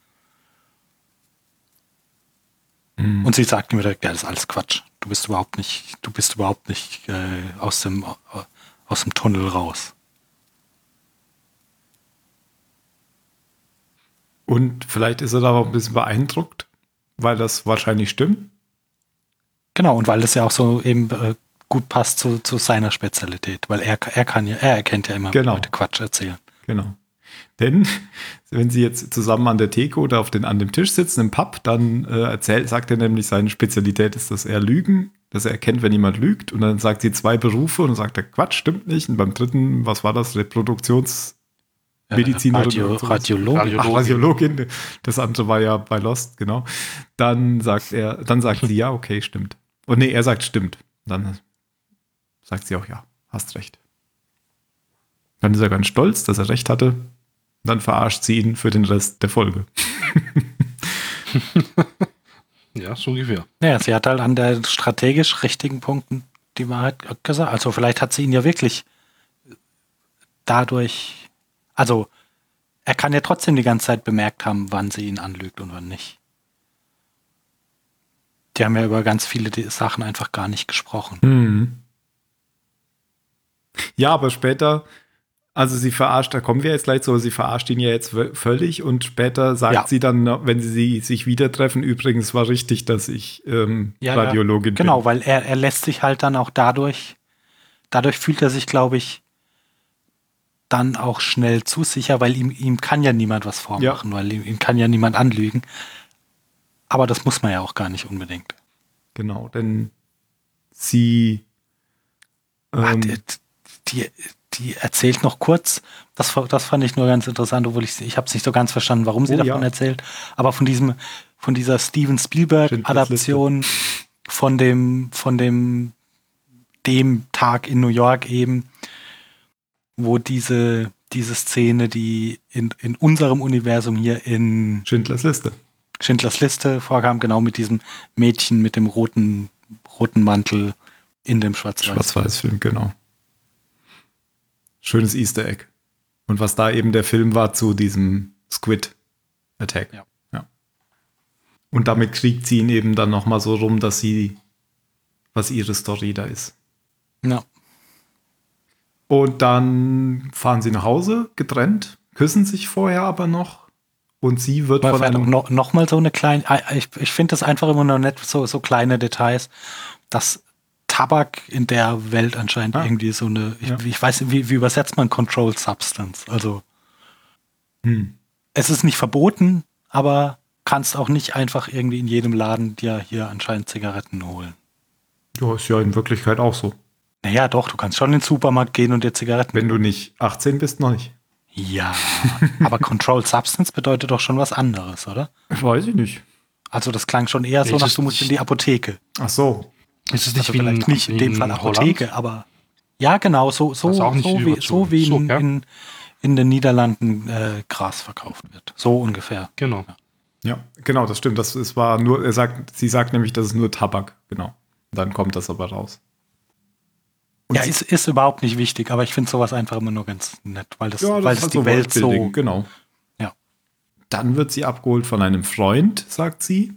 Und sie sagt mir direkt, ja, das ist alles Quatsch. Du bist überhaupt nicht, du bist überhaupt nicht äh, aus dem äh, aus dem Tunnel raus. Und vielleicht ist er da auch ein bisschen beeindruckt, weil das wahrscheinlich stimmt. Genau, und weil das ja auch so eben äh, gut passt zu, zu seiner Spezialität, weil er, er kann ja, er erkennt ja immer, Genau. Leute Quatsch erzählen. Genau. Denn wenn sie jetzt zusammen an der Theke oder auf den, an dem Tisch sitzen im Pub, dann äh, erzählt, sagt er nämlich, seine Spezialität ist, dass er lügen, dass er erkennt, wenn jemand lügt. Und dann sagt sie zwei Berufe und dann sagt er, Quatsch, stimmt nicht. Und beim dritten, was war das? Reproduktions... Medizinerin Radio, oder sowas. Radiologe. Radio- Ach, Radiologin. Das andere war ja bei Lost, genau. Dann sagt er, dann sagt sie, ja, okay, stimmt. Und nee, er sagt, stimmt. Dann sagt sie auch, ja, hast recht. Dann ist er ganz stolz, dass er recht hatte. Dann verarscht sie ihn für den Rest der Folge. Ja, so ungefähr. Ja, sie hat halt an der strategisch richtigen Punkten die Wahrheit gesagt. Also vielleicht hat sie ihn ja wirklich dadurch, also er kann ja trotzdem die ganze Zeit bemerkt haben, wann sie ihn anlügt und wann nicht. Die haben ja über ganz viele Sachen einfach gar nicht gesprochen. Mhm. Ja, aber später, also sie verarscht, da kommen wir jetzt gleich zu, sie verarscht ihn ja jetzt völlig und später sagt Ja. sie dann, wenn sie sich wieder treffen, übrigens war richtig, dass ich ähm, Ja, ja. Radiologin Genau, bin. weil er, er lässt sich halt dann auch dadurch, dadurch fühlt er sich, glaube ich, dann auch schnell zu sicher, weil ihm, ihm kann ja niemand was vormachen, weil ihm, ihm kann ja niemand anlügen. Aber das muss man ja auch gar nicht unbedingt. Genau, denn sie Ah, ähm, die, die, die erzählt noch kurz, das, das fand ich nur ganz interessant, obwohl ich, ich habe es nicht so ganz verstanden, warum sie Oh, davon ja. erzählt, aber von diesem, von dieser Steven Spielberg-Adaption von dem, von dem, dem Tag in New York eben, wo diese, diese Szene, die in, in unserem Universum hier in Schindlers Liste. Schindlers Liste vorkam, genau mit diesem Mädchen mit dem roten, roten Mantel in dem Schwarz-Weiß. Schwarz-Weiß-Film, genau. Schönes Easter Egg. Und was da eben der Film war zu diesem Squid Attack. Ja. ja. Und damit kriegt sie ihn eben dann nochmal so rum, dass sie, was ihre Story da ist. Ja. Und dann fahren sie nach Hause, getrennt, küssen sich vorher aber noch. Und sie wird Mal von einem. noch, noch mal so eine kleine, ich, ich finde das einfach immer noch nett, so, so kleine Details, dass Tabak in der Welt anscheinend Ah. irgendwie so eine, ich, Ja. ich weiß wie, wie übersetzt man Controlled Substance? Also Hm. es ist nicht verboten, aber kannst auch nicht einfach irgendwie in jedem Laden dir hier anscheinend Zigaretten holen. Ja, ist ja in Wirklichkeit auch so. Naja, doch, du kannst schon in den Supermarkt gehen und dir Zigaretten Wenn du nicht 18 bist, noch nicht. Ja, aber Controlled Substance bedeutet doch schon was anderes, oder? Weiß ich nicht. Also das klang schon eher so Ist nach, du musst in die Apotheke. Ach so. Ist es nicht Also wie vielleicht in, nicht in dem Fall Holland? Apotheke, aber ja, genau, so, so, so, wie, so wie in, So, ja. in, in den Niederlanden äh, Gras verkauft wird. So ungefähr. Genau. Ja, genau, das stimmt. Das es war nur, er sagt, sie sagt nämlich, das ist nur Tabak, genau. Dann kommt das aber raus. Und ja, ist, ist überhaupt nicht wichtig, aber ich finde sowas einfach immer nur ganz nett, weil das, Ja, weil ist das halt die Welt so. Genau. Ja. Dann wird sie abgeholt von einem Freund, sagt sie.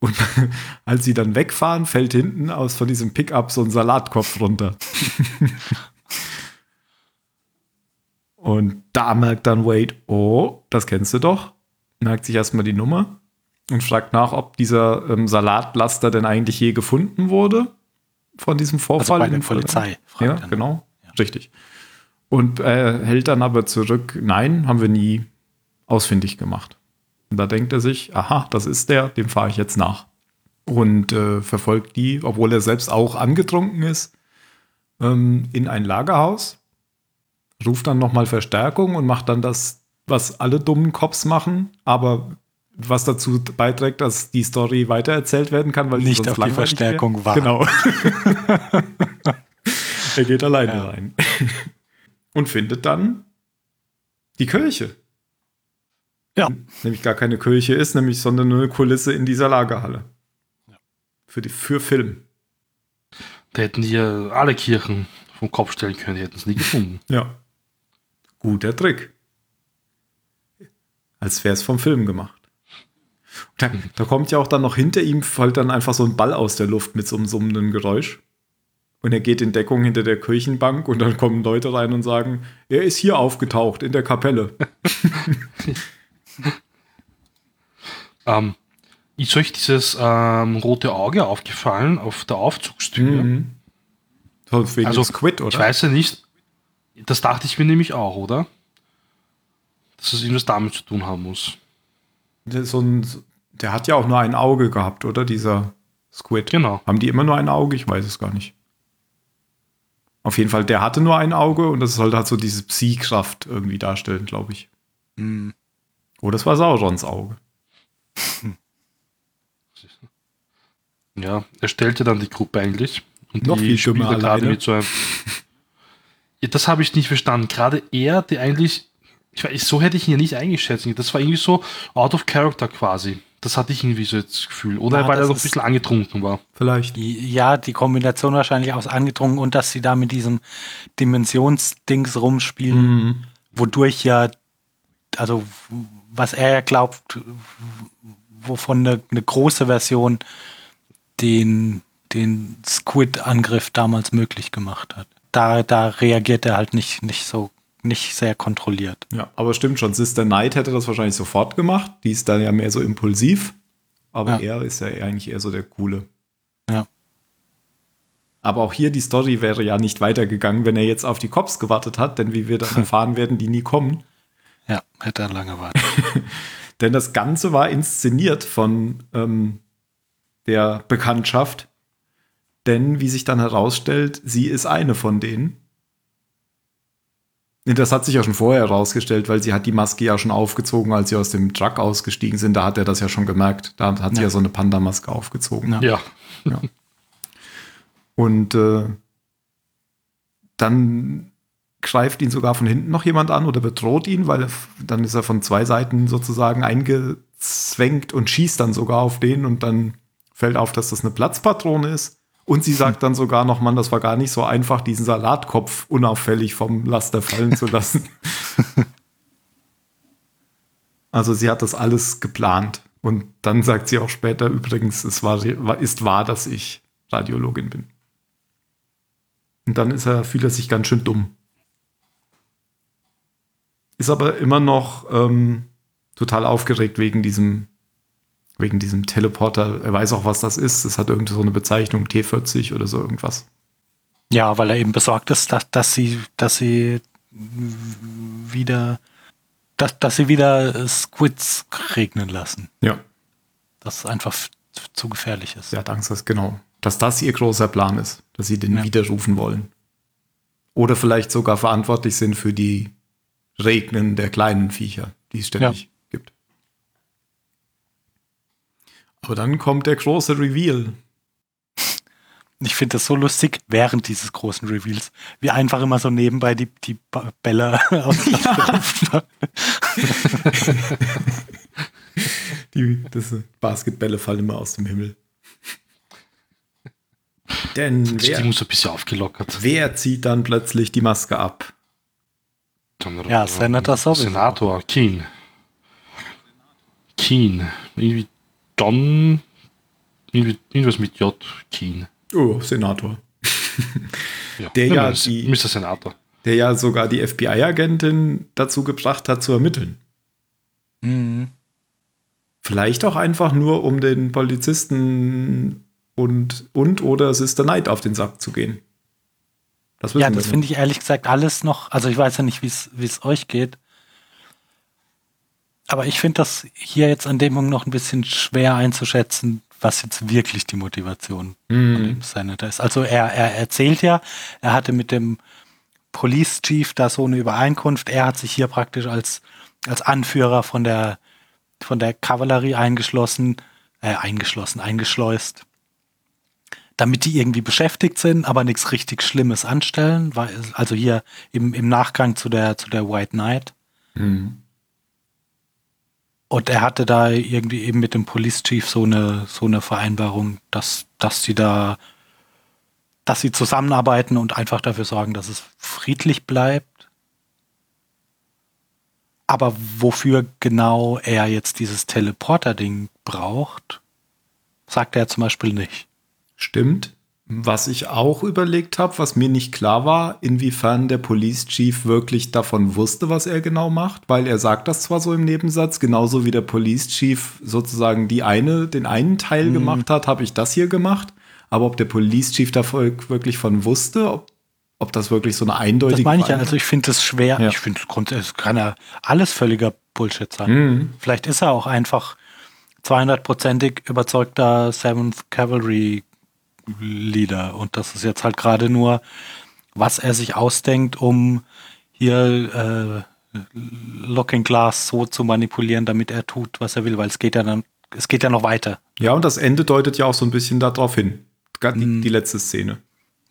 Und als sie dann wegfahren, fällt hinten aus von diesem Pickup so ein Salatkopf runter. und da merkt dann Wade, oh, das kennst du doch. Merkt sich erstmal die Nummer und fragt nach, ob dieser ähm, Salatlaster denn eigentlich je gefunden wurde von diesem Vorfall. Also bei der Polizei, fragt Ja, nach. genau. Richtig. Und äh, hält dann aber zurück, nein, haben wir nie ausfindig gemacht. Und da denkt er sich, aha, das ist der, dem fahre ich jetzt nach. Und äh, verfolgt die, obwohl er selbst auch angetrunken ist, ähm, in ein Lagerhaus, ruft dann nochmal Verstärkung und macht dann das, was alle dummen Cops machen, aber was dazu beiträgt, dass die Story weitererzählt werden kann, weil Nicht auf die Verstärkung warten. Genau. er geht alleine Ja. rein. Und findet dann die Kirche. Ja. Nämlich gar keine Kirche ist, nämlich sondern nur eine Kulisse in dieser Lagerhalle. Für, die, für Film. Da hätten die ja alle Kirchen vom Kopf stellen können, die hätten es nie gefunden. Ja. Guter Trick. Als wäre es vom Film gemacht. Da, da kommt ja auch dann noch hinter ihm, fällt dann einfach so ein Ball aus der Luft mit so einem summenden Geräusch. Und er geht in Deckung hinter der Kirchenbank und dann kommen Leute rein und sagen, er ist hier aufgetaucht in der Kapelle. Ähm, ist euch dieses ähm, rote Auge aufgefallen auf der Aufzugstür? Mhm. Wegen Also, Squid, oder? Ich weiß ja nicht. Das dachte ich mir nämlich auch, oder? Dass es irgendwas damit zu tun haben muss. Der, so ein, der hat ja auch nur ein Auge gehabt, oder? Dieser Squid. Genau. Haben die immer nur ein Auge? Ich weiß es gar nicht. Auf jeden Fall, der hatte nur ein Auge und das sollte halt so diese Psi-Kraft irgendwie darstellen, glaube ich. Hm. Oh, das war Saurons Auge. Ja, er stellte dann die Gruppe eigentlich. Und Noch viel spielt dümmer er gerade alleine. mit so einem. Ja, das habe ich nicht verstanden. Gerade er, der eigentlich. Ich weiß, so hätte ich ihn ja nicht eingeschätzt. Das war irgendwie so out of character quasi. Das hatte ich irgendwie so das Gefühl. Oder Ja, weil er noch ein bisschen angetrunken war. Vielleicht. Ja, die Kombination wahrscheinlich aus angedrungen und dass sie da mit diesem Dimensionsdings rumspielen, Mhm. wodurch ja, also was er ja glaubt, wovon eine, eine große Version den, den Squid-Angriff damals möglich gemacht hat. Da, da reagiert er halt nicht, nicht so, nicht sehr kontrolliert. Ja, aber stimmt schon. Sister Knight hätte das wahrscheinlich sofort gemacht. Die ist dann ja mehr so impulsiv. Aber Ja. er ist ja eigentlich eher so der Coole. Ja. Aber auch hier die Story wäre ja nicht weitergegangen, wenn er jetzt auf die Cops gewartet hat, denn wie wir dann erfahren werden, die nie kommen. Ja, hätte er lange warten. Denn das Ganze war inszeniert von ähm, der Bekanntschaft. Denn, wie sich dann herausstellt, sie ist eine von denen. Nee, Das hat sich ja schon vorher herausgestellt, weil sie hat die Maske ja schon aufgezogen, als sie aus dem Truck ausgestiegen sind. Da hat er das ja schon gemerkt. Da hat sie Ja. ja so eine Panda-Maske aufgezogen. Ja. Ja. Und äh, dann greift ihn sogar von hinten noch jemand an oder bedroht ihn, weil er, dann ist er von zwei Seiten sozusagen eingezwängt und schießt dann sogar auf den und dann fällt auf, dass das eine Platzpatrone ist. Und sie sagt dann sogar noch, Mann, das war gar nicht so einfach, diesen Salatkopf unauffällig vom Laster fallen zu lassen. also sie hat das alles geplant. Und dann sagt sie auch später übrigens, es war, ist wahr, dass ich Radiologin bin. Und dann ist er, fühlt er sich ganz schön dumm. Ist aber immer noch ähm, total aufgeregt wegen diesem, wegen diesem Teleporter. Er weiß auch, was das ist. Es hat irgendwie so eine Bezeichnung, T40 oder so irgendwas. Ja, weil er eben besorgt ist, dass, dass sie, dass sie wieder, dass, dass sie wieder Squids regnen lassen. Ja. Das ist einfach zu gefährlich ist. Sie hat Angst, dass genau, dass das ihr großer Plan ist, dass sie den Ja. widerrufen wollen. Oder vielleicht sogar verantwortlich sind für die Regnen der kleinen Viecher, die es ständig gibt. Aber dann kommt der große Reveal. Ich finde das so lustig während dieses großen Reveals, wie einfach immer so nebenbei die, die Bälle aus ja. Die das Basketbälle fallen immer aus dem Himmel. Denn Die Stimmung wer, so ein bisschen aufgelockert. wer zieht dann plötzlich die Maske ab? Ja, Senator sowieso. Senator, Keen. Keen. Irgendwie Irgendwie, irgendwas mit J. Keen. Oh, Senator. Ja, Der ja die- Mr. Senator. Der ja sogar die FBI-Agentin dazu gebracht hat, zu ermitteln. Mhm. Vielleicht auch einfach nur, um den Polizisten und, und oder Sister Knight auf den Sack zu gehen. Das Ja, das finde ich ehrlich gesagt alles noch, also ich weiß ja nicht, wie es wie es euch geht. Aber ich finde das hier jetzt an dem Punkt noch ein bisschen schwer einzuschätzen, was jetzt wirklich die Motivation von dem Senator ist. Also er, er erzählt ja, er hatte mit dem Police Chief da so eine Übereinkunft. Er hat sich hier praktisch als, als Anführer von der, von der Kavallerie eingeschlossen, äh, eingeschlossen, eingeschleust damit die irgendwie beschäftigt sind, aber nichts richtig Schlimmes anstellen. Weil, also hier im, im Nachgang zu der, zu der White Knight. Mhm. Und er hatte da irgendwie eben mit dem Police Chief so eine, so eine Vereinbarung, dass, dass sie da, dass sie zusammenarbeiten und einfach dafür sorgen, dass es friedlich bleibt. Aber wofür genau er jetzt dieses Teleporter-Ding braucht, sagt er zum Beispiel nicht. Stimmt. Was ich auch überlegt habe, was mir nicht klar war, inwiefern der Police Chief wirklich davon wusste, was er genau macht, weil er sagt das zwar so im Nebensatz, genauso wie der Police Chief sozusagen die eine, den einen Teil mhm. gemacht hat, habe ich das hier gemacht. Aber ob der Police Chief da wirklich von wusste, ob, ob das wirklich so eine eindeutige. Das meine ich ja, also ich finde es schwer. Ja. Ich finde es kann ja alles völliger Bullshit sein. Mhm. Vielleicht ist er auch einfach 200-prozentig überzeugter Seventh Cavalry Leader. Und das ist jetzt halt gerade nur, was er sich ausdenkt, um hier äh, Looking Glass so zu manipulieren, damit er tut, was er will, weil es geht ja dann, es geht ja noch weiter. Ja, und das Ende deutet ja auch so ein bisschen darauf hin. Die, mhm. die letzte Szene.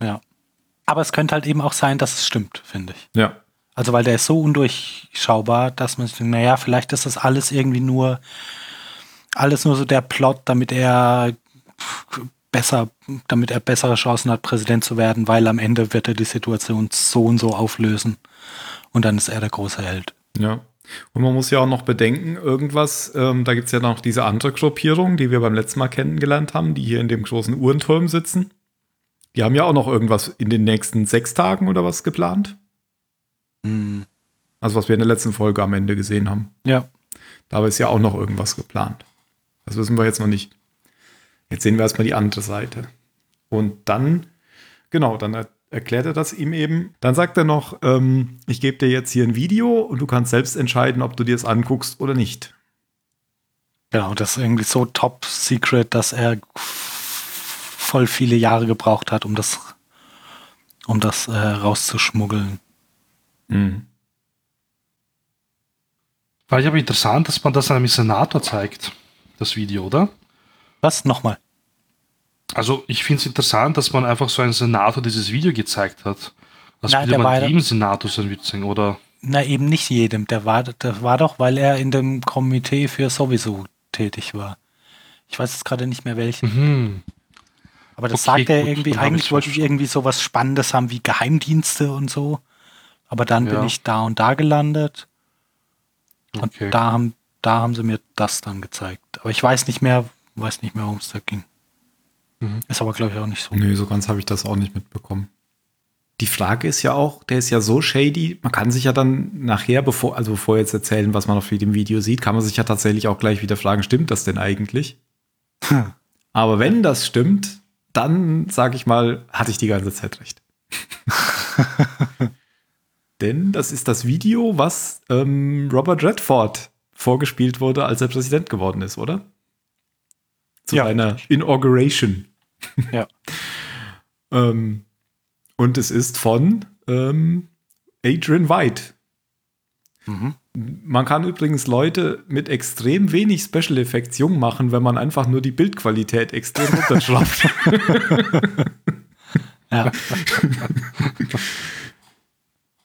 Ja. Aber es könnte halt eben auch sein, dass es stimmt, finde ich. Ja. Also, weil der ist so undurchschaubar, dass man sich denkt, naja, vielleicht ist das alles irgendwie nur, alles nur so der Plot, damit er besser, damit er bessere Chancen hat, Präsident zu werden, weil am Ende wird er die Situation so und so auflösen. Und dann ist er der große Held. Ja. Und man muss ja auch noch bedenken, irgendwas, ähm, da gibt es ja noch diese andere Gruppierung, die wir beim letzten Mal kennengelernt haben, die hier in dem großen Uhrenturm sitzen. Die haben ja auch noch irgendwas in den nächsten sechs Tagen oder was geplant. Mhm. Also was wir in der letzten Folge am Ende gesehen haben. Ja. Da ist ja auch noch irgendwas geplant. Das wissen wir jetzt noch nicht. Jetzt sehen wir erstmal die andere Seite. Und dann, genau, dann er, erklärt er das ihm eben. Dann sagt er noch, ähm, ich gebe dir jetzt hier ein Video und du kannst selbst entscheiden, ob du dir es anguckst oder nicht. Genau, das ist irgendwie so top secret, dass er voll viele Jahre gebraucht hat, um das, um das äh, rauszuschmuggeln. Mhm. War ich aber interessant, dass man das einem Senator zeigt, das Video, oder? Was? Nochmal. Also ich finde es interessant, dass man einfach so einen Senator dieses Video gezeigt hat. Das Na, würde man jedem Senator sein Witzing, oder? Na, eben nicht jedem. Der war, der war doch, weil er in dem Komitee für sowieso tätig war. Ich weiß jetzt gerade nicht mehr welchen. Mhm. Aber das okay, sagt er gut, irgendwie, eigentlich wollte ich irgendwie so was Spannendes haben wie Geheimdienste und so. Aber dann ja. bin ich da und da gelandet. Und okay. da haben, da haben sie mir das dann gezeigt. Aber ich weiß nicht mehr, weiß nicht mehr, worum es da ging. Mhm. Ist aber, glaube ich, auch nicht so. Nee, so ganz habe ich das auch nicht mitbekommen. Die Frage ist ja auch, der ist ja so shady, man kann sich ja dann nachher, bevor, also bevor jetzt erzählen, was man auf dem Video sieht, kann man sich ja tatsächlich auch gleich wieder fragen, stimmt das denn eigentlich? Hm. Aber wenn das stimmt, dann sage ich mal, hatte ich die ganze Zeit recht. Denn das ist das Video, was ähm, Robert Redford vorgespielt wurde, als er Präsident geworden ist, oder? zu ja. einer Inauguration. Ja. ähm, und es ist von ähm, Adrian White. Mhm. Man kann übrigens Leute mit extrem wenig Special Effects jung machen, wenn man einfach nur die Bildqualität extrem runterschraubt. ja.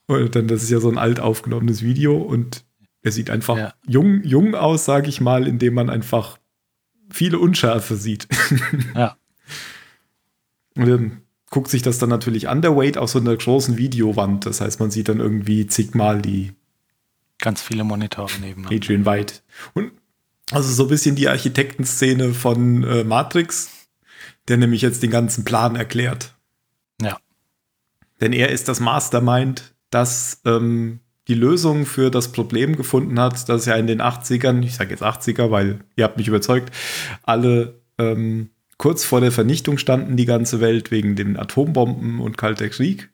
und dann, das ist ja so ein alt aufgenommenes Video und er sieht einfach ja. jung, jung aus, sage ich mal, indem man einfach viele Unschärfe sieht. Ja. Und dann guckt sich das dann natürlich an, der Wade, auf so einer großen Videowand. Das heißt, man sieht dann irgendwie zigmal die ganz viele Monitore neben. Adrian White. Und also so ein bisschen die Architektenszene von äh, Matrix, der nämlich jetzt den ganzen Plan erklärt. Ja. Denn er ist das Mastermind, das ähm, die Lösung für das Problem gefunden hat, dass ja in den 80ern, ich sage jetzt 80er, weil ihr habt mich überzeugt, alle ähm, kurz vor der Vernichtung standen, die ganze Welt wegen den Atombomben und Kalter Krieg.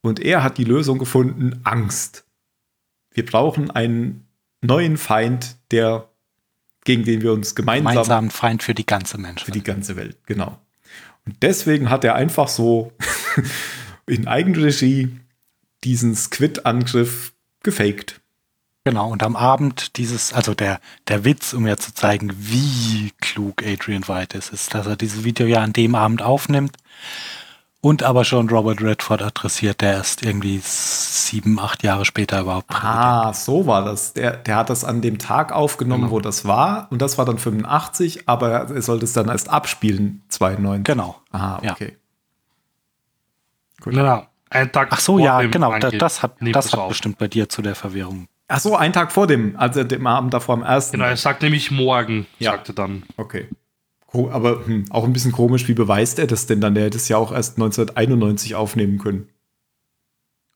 Und er hat die Lösung gefunden, Angst. Wir brauchen einen neuen Feind, der gegen den wir uns gemeinsam gemeinsamen Feind für die ganze Menschheit. Für die ganze Welt, genau. Und deswegen hat er einfach so in Eigenregie diesen Squid-Angriff gefaked. Genau, und am Abend dieses, also der, der Witz, um ja zu zeigen, wie klug Adrian White ist, ist, dass er dieses Video ja an dem Abend aufnimmt und aber schon Robert Redford adressiert, der erst irgendwie sieben, acht Jahre später überhaupt. Ah, so war das. Der, der hat das an dem Tag aufgenommen, genau. wo das war und das war dann 85, aber er sollte es dann erst abspielen, 92. Genau. Aha, okay. Ja. Gut. Genau. Ein Tag Ach so, ja, genau. Da, das hat, das hat bestimmt bei dir zu der Verwirrung. Ach so, ein Tag vor dem, also dem Abend davor am ersten. Genau, er sagt nämlich morgen, ja. sagte dann. Okay. Aber hm, auch ein bisschen komisch, wie beweist er das denn dann? Der hätte es ja auch erst 1991 aufnehmen können.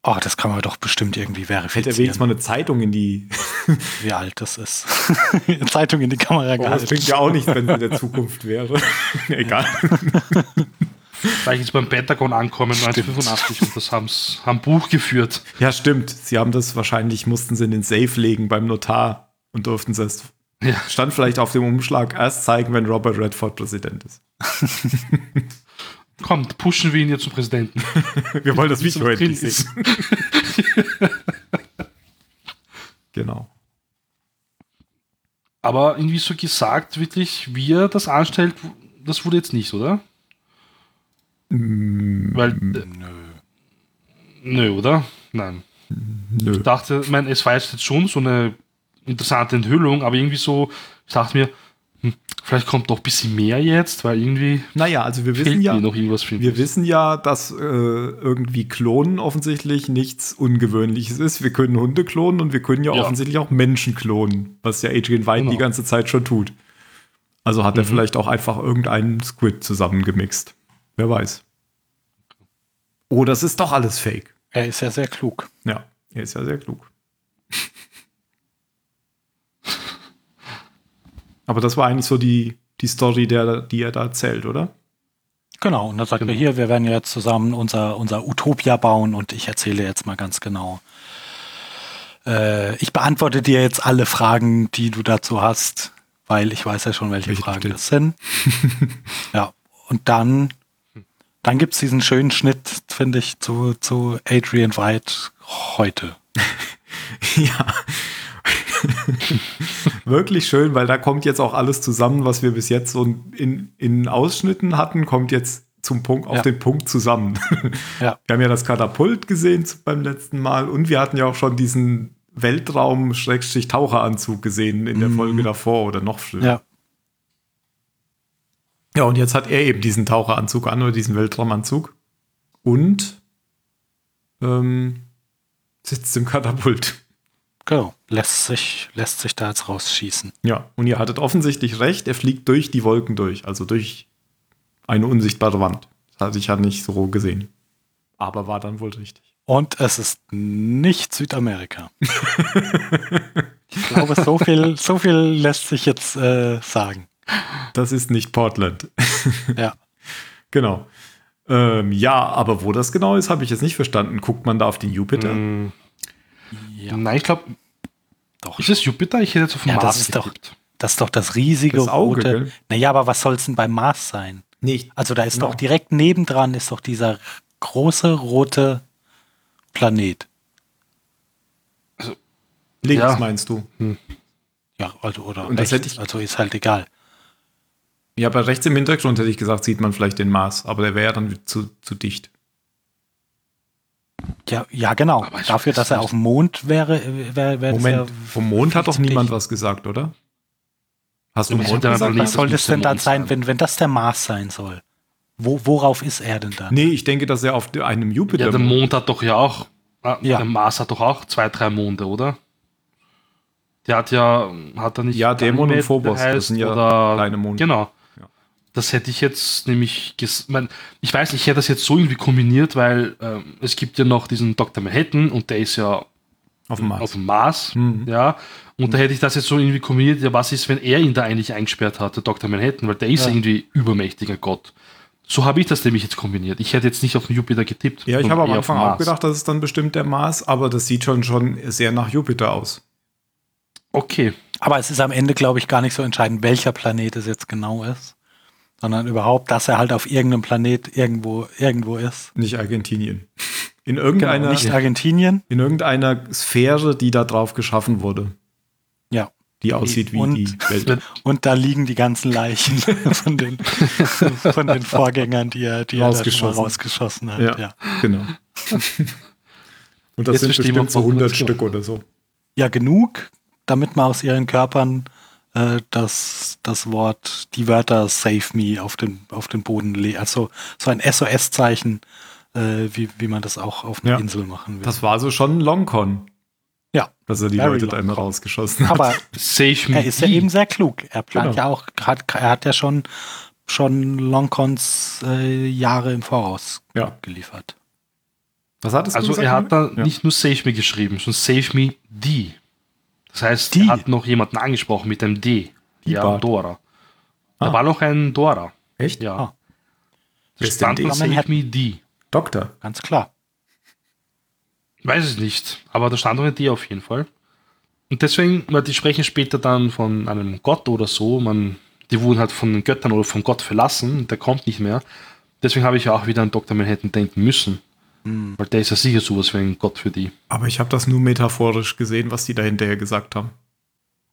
Oh, das kann man doch bestimmt irgendwie verifizieren. Hätte er wenigstens mal eine Zeitung in die. wie alt das ist. eine Zeitung in die Kamera oh, gehalten. Das bringt ja auch nichts, wenn es in der Zukunft wäre. Egal. Vielleicht ist beim Pentagon ankommen 1985 und das haben's, haben Buch geführt. Ja, stimmt. Sie haben das wahrscheinlich, mussten sie in den Safe legen beim Notar und durften es erst. Ja. Stand vielleicht auf dem Umschlag erst zeigen, wenn Robert Redford Präsident ist. Kommt, pushen wir ihn jetzt zum Präsidenten. wir wollen das Video endlich sehen. genau. Aber irgendwie so gesagt, wirklich, wie er das anstellt, das wurde jetzt nicht, oder? Mm, Weil. Nö. Nö, oder? Nein. Nö. Ich dachte, ich meine, es war jetzt schon so eine interessante Enthüllung, aber irgendwie so, ich dachte mir, hm, vielleicht kommt doch ein bisschen mehr jetzt, weil irgendwie. Naja, also wir wissen ja, noch irgendwas wir wissen ja, dass äh, irgendwie Klonen offensichtlich nichts Ungewöhnliches ist. Wir können Hunde klonen und wir können ja, ja. offensichtlich auch Menschen klonen, was ja Adrian White genau. die ganze Zeit schon tut. Also hat mhm. er vielleicht auch einfach irgendeinen Squid zusammengemixt. Wer weiß. Oh, das ist doch alles Fake. Er ist ja sehr klug. Ja, er ist ja sehr klug. Aber das war eigentlich so die, die Story, der, die er da erzählt, oder? Genau, und da sagt genau. er hier, wir werden jetzt zusammen unser, unser Utopia bauen und ich erzähle jetzt mal ganz genau. Äh, ich beantworte dir jetzt alle Fragen, die du dazu hast, weil ich weiß ja schon, welche Richtig Fragen das sind. ja, und dann dann gibt es diesen schönen Schnitt, finde ich, zu, zu Adrian White heute. ja. Wirklich schön, weil da kommt jetzt auch alles zusammen, was wir bis jetzt so in, in Ausschnitten hatten, kommt jetzt zum Punkt, auf ja. den Punkt zusammen. ja. Wir haben ja das Katapult gesehen beim letzten Mal und wir hatten ja auch schon diesen Weltraum-Taucheranzug gesehen in der mhm. Folge davor oder noch schöner. Ja. Ja, und jetzt hat er eben diesen Taucheranzug an oder diesen Weltraumanzug und ähm, sitzt im Katapult. Genau, lässt sich, lässt sich da jetzt rausschießen. Ja, und ihr hattet offensichtlich recht, er fliegt durch die Wolken durch, also durch eine unsichtbare Wand. Das hatte ich ja nicht so gesehen. Aber war dann wohl richtig. Und es ist nicht Südamerika. ich glaube, so viel, so viel lässt sich jetzt äh, sagen. Das ist nicht Portland. Ja. genau. Ähm, ja, aber wo das genau ist, habe ich jetzt nicht verstanden. Guckt man da auf den Jupiter? Mm, ja. Nein, ich glaube, doch. Ist es Jupiter? Ich hätte jetzt auf den ja, Mars das ist doch, Das ist doch das riesige das Auge, rote. Gell? Naja, aber was soll es denn beim Mars sein? Nicht. Also da ist genau. doch direkt nebendran ist doch dieser große rote Planet. Also, Links ja. meinst du? Hm. Ja, also oder Und rechts, das hätte ich, also ist halt egal. Ja, aber rechts im Hintergrund hätte ich gesagt, sieht man vielleicht den Mars, aber der wäre ja dann zu, zu dicht. Ja, ja, genau. Dafür, dass er auf dem Mond wäre, wäre, wäre Moment, vom Mond hat doch niemand was gesagt, oder? Hast du Mond gesagt? Was soll das denn dann sein, wenn, wenn das der Mars sein soll? Wo, worauf ist er denn dann? Nee, ich denke, dass er auf einem Jupiter. Ja, der Mond hat doch ja auch. Ah, ja. Der Mars hat doch auch zwei, drei Monde, oder? Der hat ja, hat er nicht. Ja, Dämon und Phobos, heißt, das sind ja oder, kleine Monde. Genau. Das hätte ich jetzt nämlich, mein, ich weiß, ich hätte das jetzt so irgendwie kombiniert, weil ähm, es gibt ja noch diesen Dr. Manhattan und der ist ja auf dem Mars. Auf dem Mars mhm. Ja. Und mhm. da hätte ich das jetzt so irgendwie kombiniert, ja, was ist, wenn er ihn da eigentlich eingesperrt hat, der Dr. Manhattan, weil der ist ja. irgendwie übermächtiger Gott. So habe ich das nämlich jetzt kombiniert. Ich hätte jetzt nicht auf den Jupiter getippt. Ja, ich habe am Anfang auch gedacht, das ist dann bestimmt der Mars, aber das sieht schon, schon sehr nach Jupiter aus. Okay. Aber es ist am Ende, glaube ich, gar nicht so entscheidend, welcher Planet es jetzt genau ist sondern überhaupt, dass er halt auf irgendeinem Planet irgendwo, irgendwo ist. Nicht Argentinien. In irgendeiner, genau, nicht Argentinien. In irgendeiner Sphäre, die da drauf geschaffen wurde. Ja. Die aussieht wie und, die Welt. Und da liegen die ganzen Leichen von den, von den Vorgängern, die er, die rausgeschossen. er rausgeschossen hat. Ja, ja. genau. und das Jetzt sind bestimmt so 100 Stück oder so. Ja, genug, damit man aus ihren Körpern äh, das, das Wort, die Wörter Save Me auf den, auf den Boden legt. Also so ein SOS-Zeichen, äh, wie, wie man das auch auf einer ja. Insel machen will. Das war so schon Longcon. Ja. Dass er die Leute dann rausgeschossen hat. Aber Save me. er ist ja eben sehr klug. Er plant genau. ja auch, hat, er hat ja schon schon Longcons äh, Jahre im Voraus Ja. geliefert. Was hattest du Also gesagt? er hat da Ja. nicht nur Save Me geschrieben, sondern Save Me die. Das heißt, Die? er hat noch jemanden angesprochen mit dem D. Die Ja, Bart. Dora. Da Ah. war noch ein Dora. Echt? Ja. Ah. Das ist stand D? da Save. Me die. Doktor. Ganz klar. Weiß es nicht, aber da stand noch ein D auf jeden Fall. Und deswegen, weil die sprechen später dann von einem Gott oder so, man, die wurden halt von den Göttern oder vom Gott verlassen, der kommt nicht mehr. Deswegen habe ich ja auch wieder an Dr. Manhattan denken müssen. Weil der ist ja sicher sowas wie ein Gott für die. Aber ich habe das nur metaphorisch gesehen, was die da hinterher gesagt haben.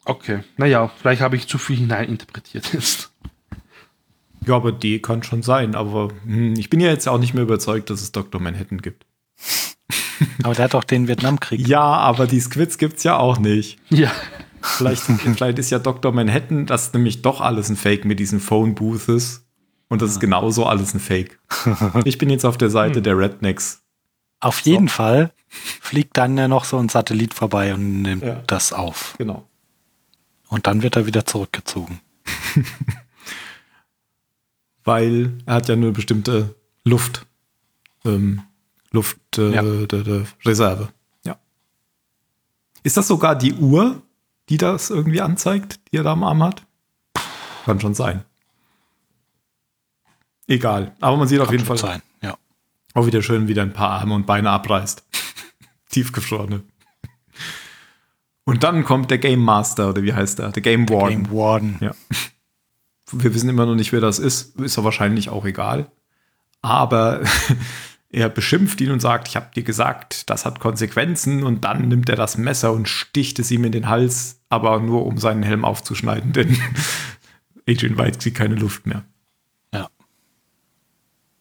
Okay, naja, vielleicht habe ich zu viel hineininterpretiert jetzt. Ja, aber die kann schon sein. Aber hm, ich bin ja jetzt auch nicht mehr überzeugt, dass es Dr. Manhattan gibt. Aber der hat doch den Vietnamkrieg. Ja, aber die Squids gibt's ja auch nicht. Ja. Vielleicht, vielleicht ist ja Dr. Manhattan das nämlich doch alles ein Fake mit diesen Phone Booths. Und das ist genauso alles ein Fake. Ich bin jetzt auf der Seite der Rednecks. Auf jeden Fall fliegt dann ja noch so ein Satellit vorbei und nimmt Ja. das auf. Genau. Und dann wird er wieder zurückgezogen. Weil er hat ja nur bestimmte Luft. Ähm, Luft äh, Ja. Ja. Ist das sogar die Uhr, die das irgendwie anzeigt, die er da am Arm hat? Kann schon sein. Egal. Aber man sieht auf Kann jeden schon Fall sein. Auch wieder schön, wie der ein paar Arme und Beine abreißt. Tiefgefrorene. Und dann kommt der Game Master, oder wie heißt er? Der Game Warden. Game Warden. Ja. Wir wissen immer noch nicht, wer das ist. Ist ja wahrscheinlich auch egal. Aber er beschimpft ihn und sagt, ich habe dir gesagt, das hat Konsequenzen. Und dann nimmt er das Messer und sticht es ihm in den Hals, aber nur um seinen Helm aufzuschneiden, denn Adrian White kriegt keine Luft mehr.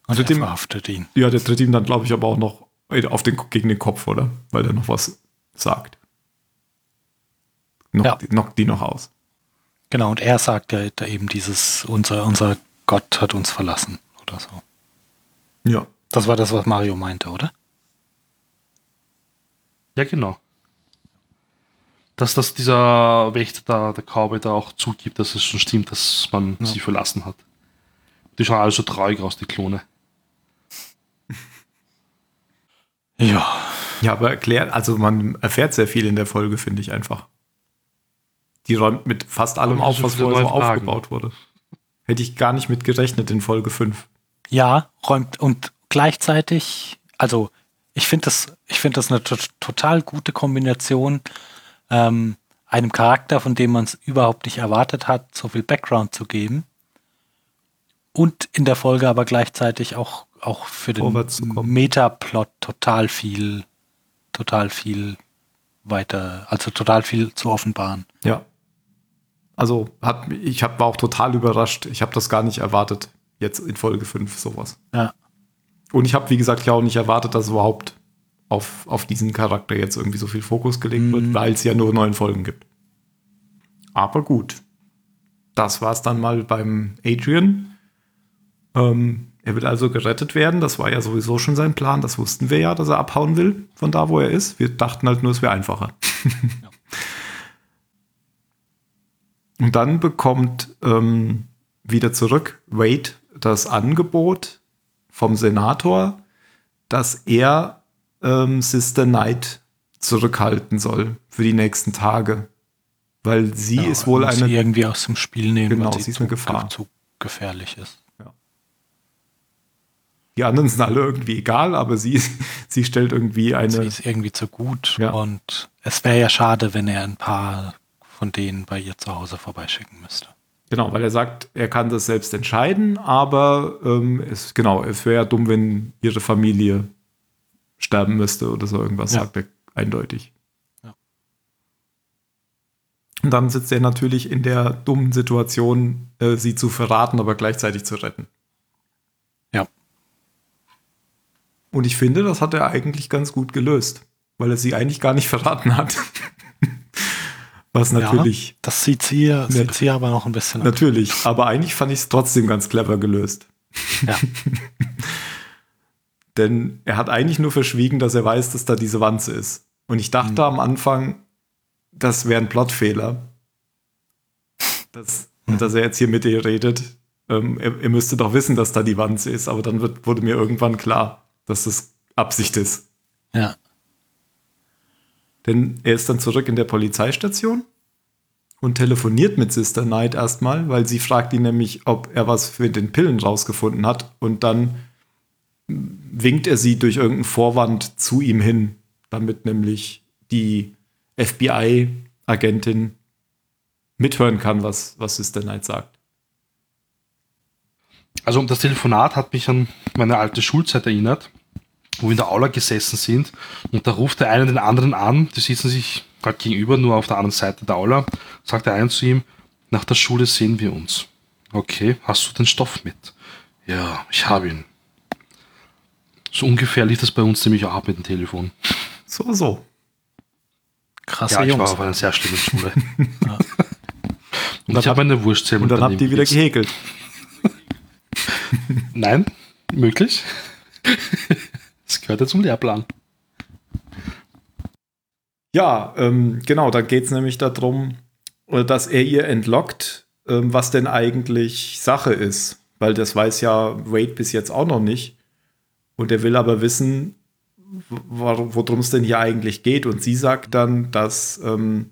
Ja. Und Tritt er ihm- verhaftet ihn. Ja, der tritt ihm dann, glaube ich, aber auch noch auf den, gegen den Kopf, oder? Weil er noch was sagt. Knockt, Ja. die, knockt die noch aus. Genau, und er sagt ja da eben dieses, unser, unser Gott hat uns verlassen oder so. Ja. Das war das, was Mario meinte, oder? Ja, genau. Dass das dieser Wächter da, der Cowboy da auch zugibt, dass es schon stimmt, dass man sie verlassen hat. Die schauen alle so traurig aus, die Klone. Ja. Ja, aber erklärt, also man erfährt sehr viel in der Folge, finde ich einfach. Die räumt mit fast allem auf, was vorher so aufgebaut wurde. Hätte ich gar nicht mit gerechnet in Folge 5. Ja, räumt und gleichzeitig, also ich finde das, ich finde das eine to total gute Kombination, ähm, einem Charakter, von dem man es überhaupt nicht erwartet hat, so viel Background zu geben und in der Folge aber gleichzeitig auch auch für den. Metaplot total viel, total viel weiter, also total viel zu offenbaren. Ja. Also hat, ich hab, war auch total überrascht. Ich habe das gar nicht erwartet, jetzt in Folge 5 sowas. Ja. Und ich habe, wie gesagt, ja auch nicht erwartet, dass überhaupt auf, auf diesen Charakter jetzt irgendwie so viel Fokus gelegt wird, weil es ja nur neun Folgen gibt. Aber gut. Das war es dann mal beim Adrian. Ähm, er will also gerettet werden. Das war ja sowieso schon sein Plan. Das wussten wir ja, dass er abhauen will von da, wo er ist. Wir dachten halt nur, es wäre einfacher. Und dann bekommt ähm, wieder zurück Wade das Angebot vom Senator, dass er ähm, Sister Knight zurückhalten soll für die nächsten Tage. Weil sie Ja, ist wohl muss sie eine. irgendwie aus dem Spiel nehmen, Genau, weil sie ist zu, eine Gefahr. zu gefährlich ist. Die anderen sind alle irgendwie egal, aber sie, sie stellt irgendwie Sie eine. ist irgendwie zu gut Ja. und es wäre ja schade, wenn er ein paar von denen bei ihr zu Hause vorbeischicken müsste. Genau, weil er sagt, er kann das selbst entscheiden, aber ähm, es, genau, es wäre ja dumm, wenn ihre Familie sterben müsste oder so irgendwas, Ja. sagt er eindeutig. Ja. Und dann sitzt er natürlich in der dummen Situation, äh, sie zu verraten, aber gleichzeitig zu retten. Ja. Und ich finde, das hat er eigentlich ganz gut gelöst, weil er sie eigentlich gar nicht verraten hat. Was natürlich, Ja, das sieht sie, Ja. sieht sie aber noch ein bisschen ab. natürlich, aber eigentlich fand ich es trotzdem ganz clever gelöst. Ja. Denn er hat eigentlich nur verschwiegen, dass er weiß, dass da diese Wanze ist. Und ich dachte am Anfang, das wäre ein Plotfehler. Dass, dass er jetzt hier mit ihr redet, ähm, er, er, müsste doch wissen, dass da die Wanze ist, aber dann wird, wurde mir irgendwann klar, dass das Absicht ist. Ja. Denn er ist dann zurück in der Polizeistation und telefoniert mit Sister Knight erstmal, weil sie fragt ihn nämlich, ob er was für den Pillen rausgefunden hat und dann winkt er sie durch irgendeinen Vorwand zu ihm hin, damit nämlich die FBI-Agentin mithören kann, was, was Sister Knight sagt. Also das Telefonat hat mich an meine alte Schulzeit erinnert, wo wir in der Aula gesessen sind und da ruft der eine den anderen an, die sitzen sich gerade gegenüber, nur auf der anderen Seite der Aula, sagt der eine zu ihm, nach der Schule sehen wir uns. Okay, hast du den Stoff mit? Ja, ich habe ihn. So ungefähr lief das bei uns nämlich auch ab mit dem Telefon. So, so. Krasse ja, ich Jungs. war auf einer sehr schlimmen Schule. ja. Und, und ich habe eine Wurstzelle Und dann habt ihr wieder gehäkelt. Nein, möglich. Das gehört ja zum Lehrplan. Ja, ähm, genau, da geht es nämlich darum, äh, dass er ihr entlockt, ähm, was denn eigentlich Sache ist. Weil das weiß ja Wade bis jetzt auch noch nicht. Und er will aber wissen, worum es denn hier eigentlich geht. Und sie sagt dann, dass, ähm,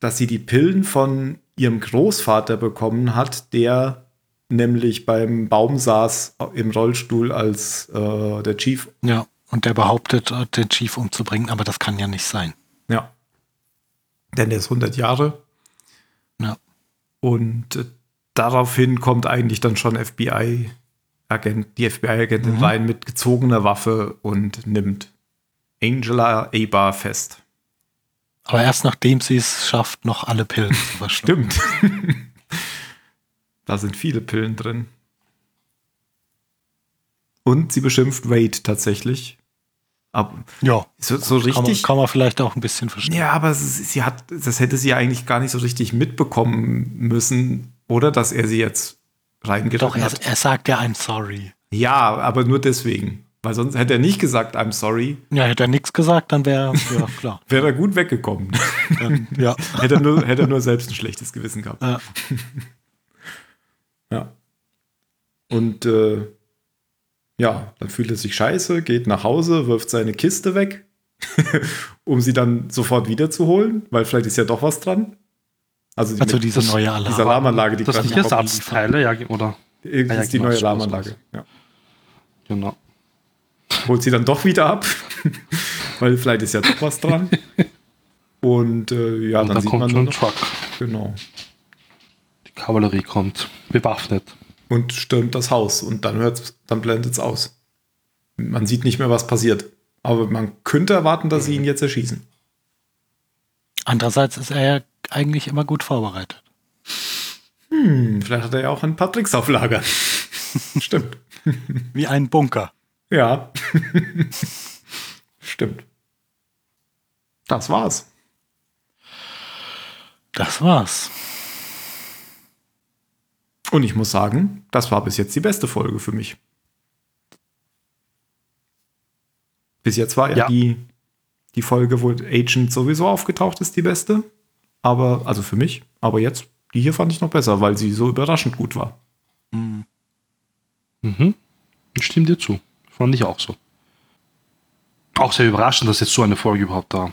dass sie die Pillen von ihrem Großvater bekommen hat, der nämlich beim Baum saß im Rollstuhl als äh, der Chief. Ja, und der behauptet, den Chief umzubringen, aber das kann ja nicht sein. Ja. Denn der ist 100 Jahre. Ja. Und äh, daraufhin kommt eigentlich dann schon FBI Agent, die FBI-Agentin mhm. rein mit gezogener Waffe und nimmt Angela Abar fest. Aber erst nachdem sie es schafft, noch alle Pillen zu verschlucken. Stimmt. Da sind viele Pillen drin. Und sie beschimpft Wade tatsächlich. Aber ja, so, so richtig. Kann man, kann man, vielleicht auch ein bisschen verstehen. Ja, aber sie hat, das hätte sie eigentlich gar nicht so richtig mitbekommen müssen, oder? Dass er sie jetzt reingeritten Doch, er, er sagt ja I'm sorry. Ja, aber nur deswegen. Weil sonst hätte er nicht gesagt, I'm sorry. Ja, hätte er nichts gesagt, dann wäre ja, klar. wäre er gut weggekommen. ja. hätte, er nur, hätte er nur selbst ein schlechtes Gewissen gehabt. Ja. Ja. Und äh, ja, dann fühlt er sich scheiße, geht nach Hause, wirft seine Kiste weg, um sie dann sofort wiederzuholen, weil vielleicht ist ja doch was dran. Also, die also diese das, neue Alarm. Diese Alarmanlage, die Das sind Ersatzteile, ja, oder? Irgendwie ah, ist die genau, neue Alarmanlage, ja. Genau. Holt sie dann doch wieder ab, weil vielleicht ist ja doch was dran. Und äh, ja, Und dann, dann sieht kommt man schon ein Truck. Genau. Kavallerie kommt, bewaffnet. Und stürmt das Haus und dann hört's, dann blendet es aus. Man sieht nicht mehr, was passiert. Aber man könnte erwarten, dass sie ihn jetzt erschießen. Andererseits ist er ja eigentlich immer gut vorbereitet. Hm, vielleicht hat er ja auch ein paar Tricks auf Lager. Stimmt. Wie ein Bunker. Ja. Stimmt. Das war's. Das war's. Und ich muss sagen, das war bis jetzt die beste Folge für mich. Bis jetzt war ja, ja. Die, die Folge, wo Agent sowieso aufgetaucht ist, die beste. Aber, also für mich, aber jetzt, die hier fand ich noch besser, weil sie so überraschend gut war. Mhm. Mhm. Stimmt dir zu. Fand ich auch so. Auch sehr überraschend, dass jetzt so eine Folge überhaupt da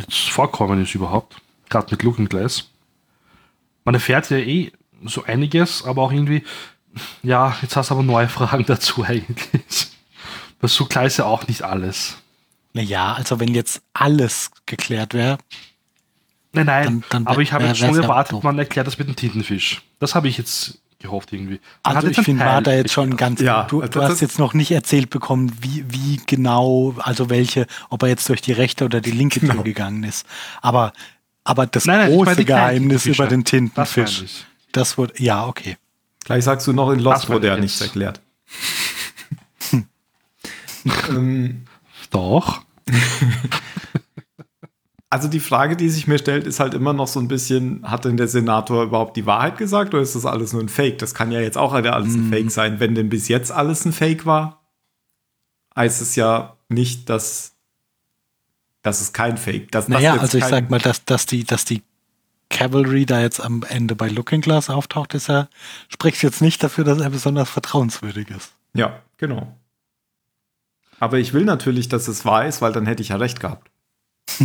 jetzt vorkommen ist überhaupt. Gerade mit Looking Glass. Man erfährt ja eh so einiges, aber auch irgendwie, ja, jetzt hast du aber neue Fragen dazu eigentlich. Weil so klar ist ja auch nicht alles. Naja, also wenn jetzt alles geklärt wäre, Nein, nein, dann, dann aber ich habe jetzt schon erwartet, ja man erklärt das mit dem Tintenfisch. Das habe ich jetzt gehofft irgendwie. Man also ich finde, war da jetzt schon ganz, ja, du, du hast jetzt noch nicht erzählt bekommen, wie, wie genau, also welche, ob er jetzt durch die rechte oder die linke Tür genau. gegangen ist. Aber, aber das nein, nein, große Geheimnis über den Tintenfisch, das, wurde, ja, okay. Gleich sagst du noch in Lost wurde ja nichts erklärt. ähm, Doch. Also die Frage, die sich mir stellt, ist halt immer noch so ein bisschen, hat denn der Senator überhaupt die Wahrheit gesagt oder ist das alles nur ein Fake? Das kann ja jetzt auch alles ein mhm. Fake sein. Wenn denn bis jetzt alles ein Fake war, heißt es ja nicht, dass das ist kein Fake. Das, naja, also ich sag mal, dass, dass die, dass die Cavalry da jetzt am Ende bei Looking Glass auftaucht, ist er, spricht jetzt nicht dafür, dass er besonders vertrauenswürdig ist. Ja, genau. Aber ich will natürlich, dass es wahr ist, weil dann hätte ich ja recht gehabt.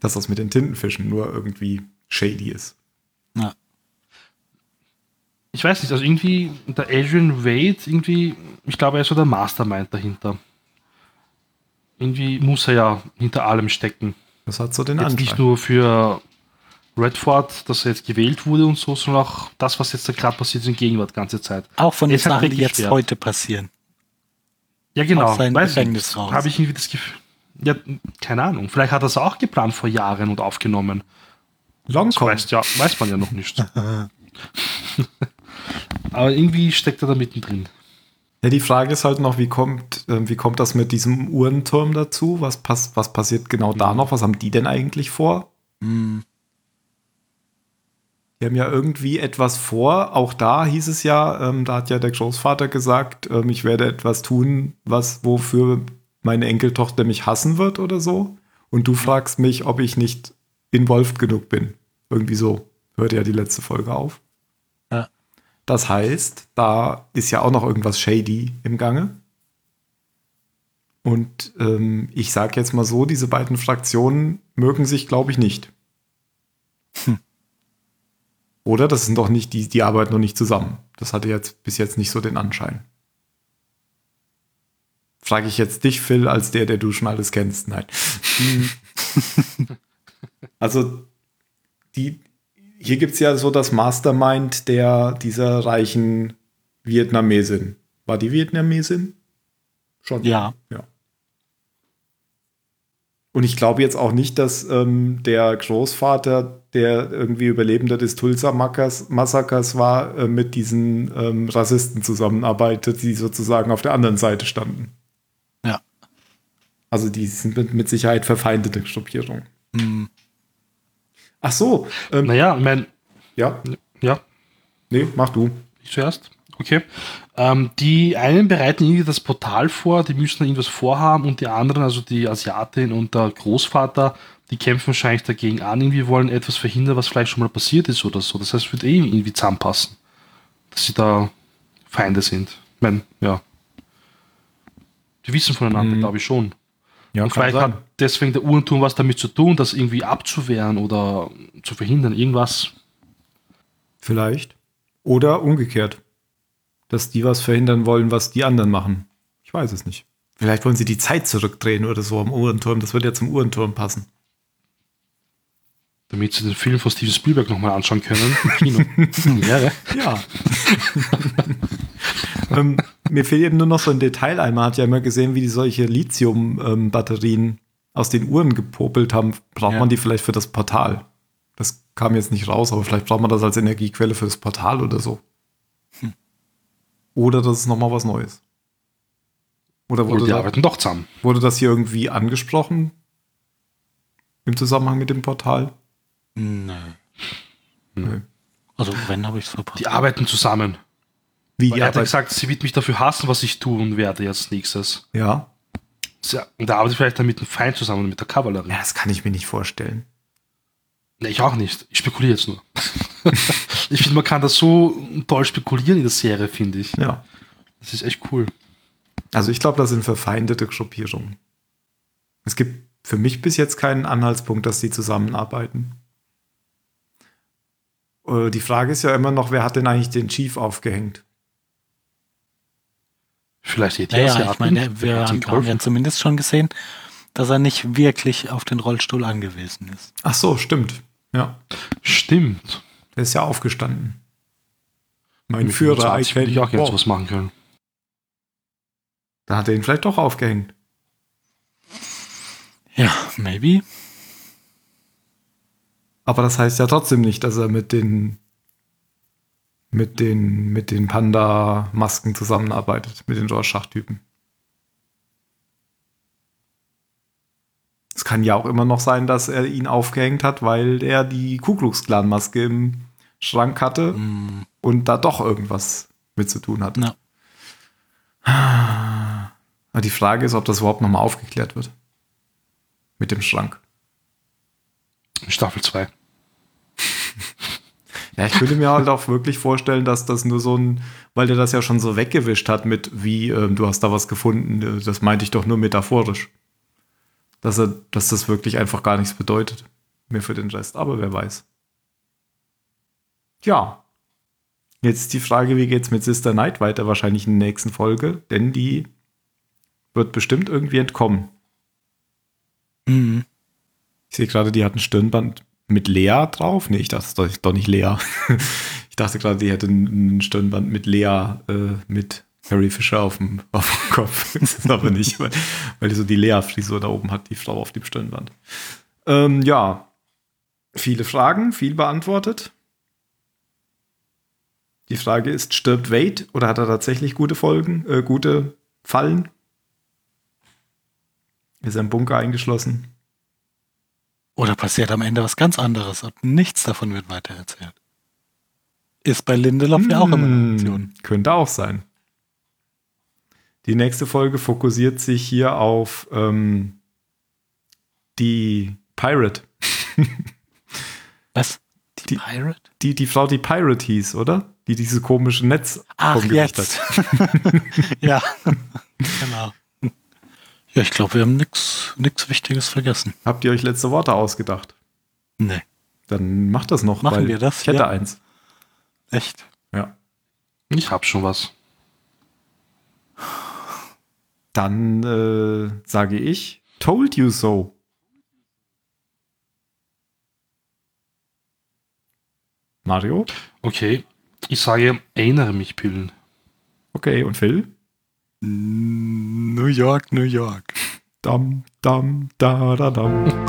dass das mit den Tintenfischen nur irgendwie shady ist. Ja. Ich weiß nicht, also irgendwie der Adrian Wade, irgendwie, ich glaube, er ist so der Mastermind dahinter. Irgendwie muss er ja hinter allem stecken. Das hat so den Jetzt nicht nur für Redford, dass er jetzt gewählt wurde und so, sondern auch das, was jetzt da gerade passiert ist in Gegenwart ganze Zeit. Auch von den Sachen, die jetzt schwer. heute passieren. Ja, genau. Habe ich irgendwie das Gefühl. Ja, keine Ahnung. Vielleicht hat er es auch geplant vor Jahren und aufgenommen. Das Longcon. weiß, ja, weiß man ja noch nicht. Aber irgendwie steckt er da mittendrin. Ja, die Frage ist halt noch, wie kommt, ähm, wie kommt das mit diesem Uhrenturm dazu? Was, pass was passiert genau da noch? Was haben die denn eigentlich vor? Hm. Die haben ja irgendwie etwas vor. Auch da hieß es ja, ähm, da hat ja der Großvater gesagt, ähm, ich werde etwas tun, was wofür meine Enkeltochter mich hassen wird oder so. Und du fragst mich, ob ich nicht involviert genug bin. Irgendwie so. Hört ja die letzte Folge auf. Das heißt, da ist ja auch noch irgendwas shady im Gange. Und ähm, ich sage jetzt mal so, diese beiden Fraktionen mögen sich, glaube ich, nicht. Oder? Das sind doch nicht, die, die arbeiten noch nicht zusammen. Das hatte jetzt bis jetzt nicht so den Anschein. Frage ich jetzt dich, Phil, als der, der du schon alles kennst. Nein. also, die, hier gibt es ja so das Mastermind der dieser reichen Vietnamesin. War die Vietnamesin? Schon. Ja. Ja. Und ich glaube jetzt auch nicht, dass ähm, der Großvater, der irgendwie Überlebender des Tulsa-Massakers war, äh, mit diesen ähm, Rassisten zusammenarbeitet, die sozusagen auf der anderen Seite standen. Ja. Also die sind mit, mit Sicherheit verfeindete Gruppierungen. Hm. Ach so, ähm, Naja, ich meine, ja, ja, nee, mach du. ich zuerst. Okay. Ähm, die einen bereiten irgendwie das Portal vor, die müssen irgendwas vorhaben und die anderen, also die Asiatin und der Großvater, die kämpfen wahrscheinlich dagegen an, irgendwie wollen etwas verhindern, was vielleicht schon mal passiert ist oder so. Das heißt, es wird eh irgendwie zusammenpassen, dass sie da Feinde sind. Ich meine, ja. Die wissen voneinander, Mhm. glaube ich schon. Ja, und vielleicht hat deswegen der Uhrenturm was damit zu tun, das irgendwie abzuwehren oder zu verhindern, irgendwas. Vielleicht. Oder umgekehrt. Dass die was verhindern wollen, was die anderen machen. Ich weiß es nicht. Vielleicht wollen sie die Zeit zurückdrehen oder so am Uhrenturm. Das wird ja zum Uhrenturm passen. Damit sie den Film von Steven Spielberg nochmal anschauen können. Kino. ja, ja. Ja. ähm, mir fehlt eben nur noch so ein Detail ein. Man hat ja immer gesehen, wie die solche Lithium-Batterien aus den Uhren gepopelt haben. Braucht Ja. man die vielleicht für das Portal? Das kam jetzt nicht raus, aber vielleicht braucht man das als Energiequelle für das Portal oder so. Oder das ist nochmal was Neues. Oder Oder wurde, die da, arbeiten doch zusammen. wurde das hier irgendwie angesprochen? Im Zusammenhang mit dem Portal? Nee. Nö. Also wenn habe ich es verpasst. Die arbeiten zusammen. Wie Weil er hat ja gesagt, sie wird mich dafür hassen, was ich tun werde jetzt nächstes. Ja. Ja, und da arbeitet vielleicht dann mit dem Feind zusammen, mit der Kavallerie. ja, das kann ich mir nicht vorstellen. Nee, ich auch nicht. Ich spekuliere jetzt nur. ich finde, man kann das so toll spekulieren in der Serie, finde ich. Ja. Das ist echt cool. Also ich glaube, das sind verfeindete Gruppierungen. Es gibt für mich bis jetzt keinen Anhaltspunkt, dass die zusammenarbeiten. Äh, Die Frage ist ja immer noch, wer hat denn eigentlich den Chief aufgehängt? Vielleicht die Naja, Asiaten, ich meine, wir haben, ja zumindest schon gesehen, dass er nicht wirklich auf den Rollstuhl angewiesen ist. Ach so, stimmt. Ja, Stimmt. der ist ja aufgestanden. Mein Mit Führer, 25 I würde ich auch jetzt was machen können. Da hat er ihn vielleicht doch aufgehängt. Ja, maybe. Aber das heißt ja trotzdem nicht, dass er mit den mit den mit den Panda-Masken zusammenarbeitet, mit den Rorschach-Typen. Es kann ja auch immer noch sein, dass er ihn aufgehängt hat, weil er die Ku Klux Klan Maske im Schrank hatte Hm, und da doch irgendwas mit zu tun hat. Aber die Frage ist, ob das überhaupt nochmal aufgeklärt wird. Mit dem Schrank. Staffel 2. Ja, ich könnte mir halt auch wirklich vorstellen, dass das nur so ein, weil der das ja schon so weggewischt hat mit, wie, ähm, du hast da was gefunden, äh, das meinte ich doch nur metaphorisch. Dass er, dass das wirklich einfach gar nichts bedeutet. Mehr für den Rest, aber wer weiß. Ja. Jetzt die Frage, wie geht's mit Sister Night weiter? Wahrscheinlich in der nächsten Folge, denn die wird bestimmt irgendwie entkommen. Mhm. Ich sehe gerade, die hat ein Stirnband mit Lea drauf. Nee, ich dachte, das ist doch nicht Lea. ich dachte gerade, die hätte ein Stirnband mit Lea, äh, mit Harry Fisher auf dem, auf dem Kopf. das ist aber nicht, weil, weil die so die Lea-Frisur da oben hat, die Frau auf dem Stirnband. Ähm, ja, viele Fragen, viel beantwortet. Die Frage ist, stirbt Wade oder hat er tatsächlich gute Folgen, äh, gute Fallen? Ist er im Bunker eingeschlossen? Oder passiert am Ende was ganz anderes und nichts davon wird weitererzählt. Ist bei Lindelof ja auch immer eine Option. Hm, Könnte auch sein. Die nächste Folge fokussiert sich hier auf ähm, die Pirate. Was? Die- Pirate? Die, die Frau, die Pirate hieß, oder? Die diese komische Netz Ach, jetzt. ja, genau. Ja, ich glaube, wir haben nichts Wichtiges vergessen. Habt ihr euch letzte Worte ausgedacht? Nee, Dann macht das noch. Machen weil wir das? Ich hätte Ja. eins. echt. Ja. Ich hab schon was. Dann äh, sage ich, told you so. Mario? Okay. Ich sage, erinnere mich, Pillen. Okay, und Phil? New York, New York. Dam, dam, da, da, dam.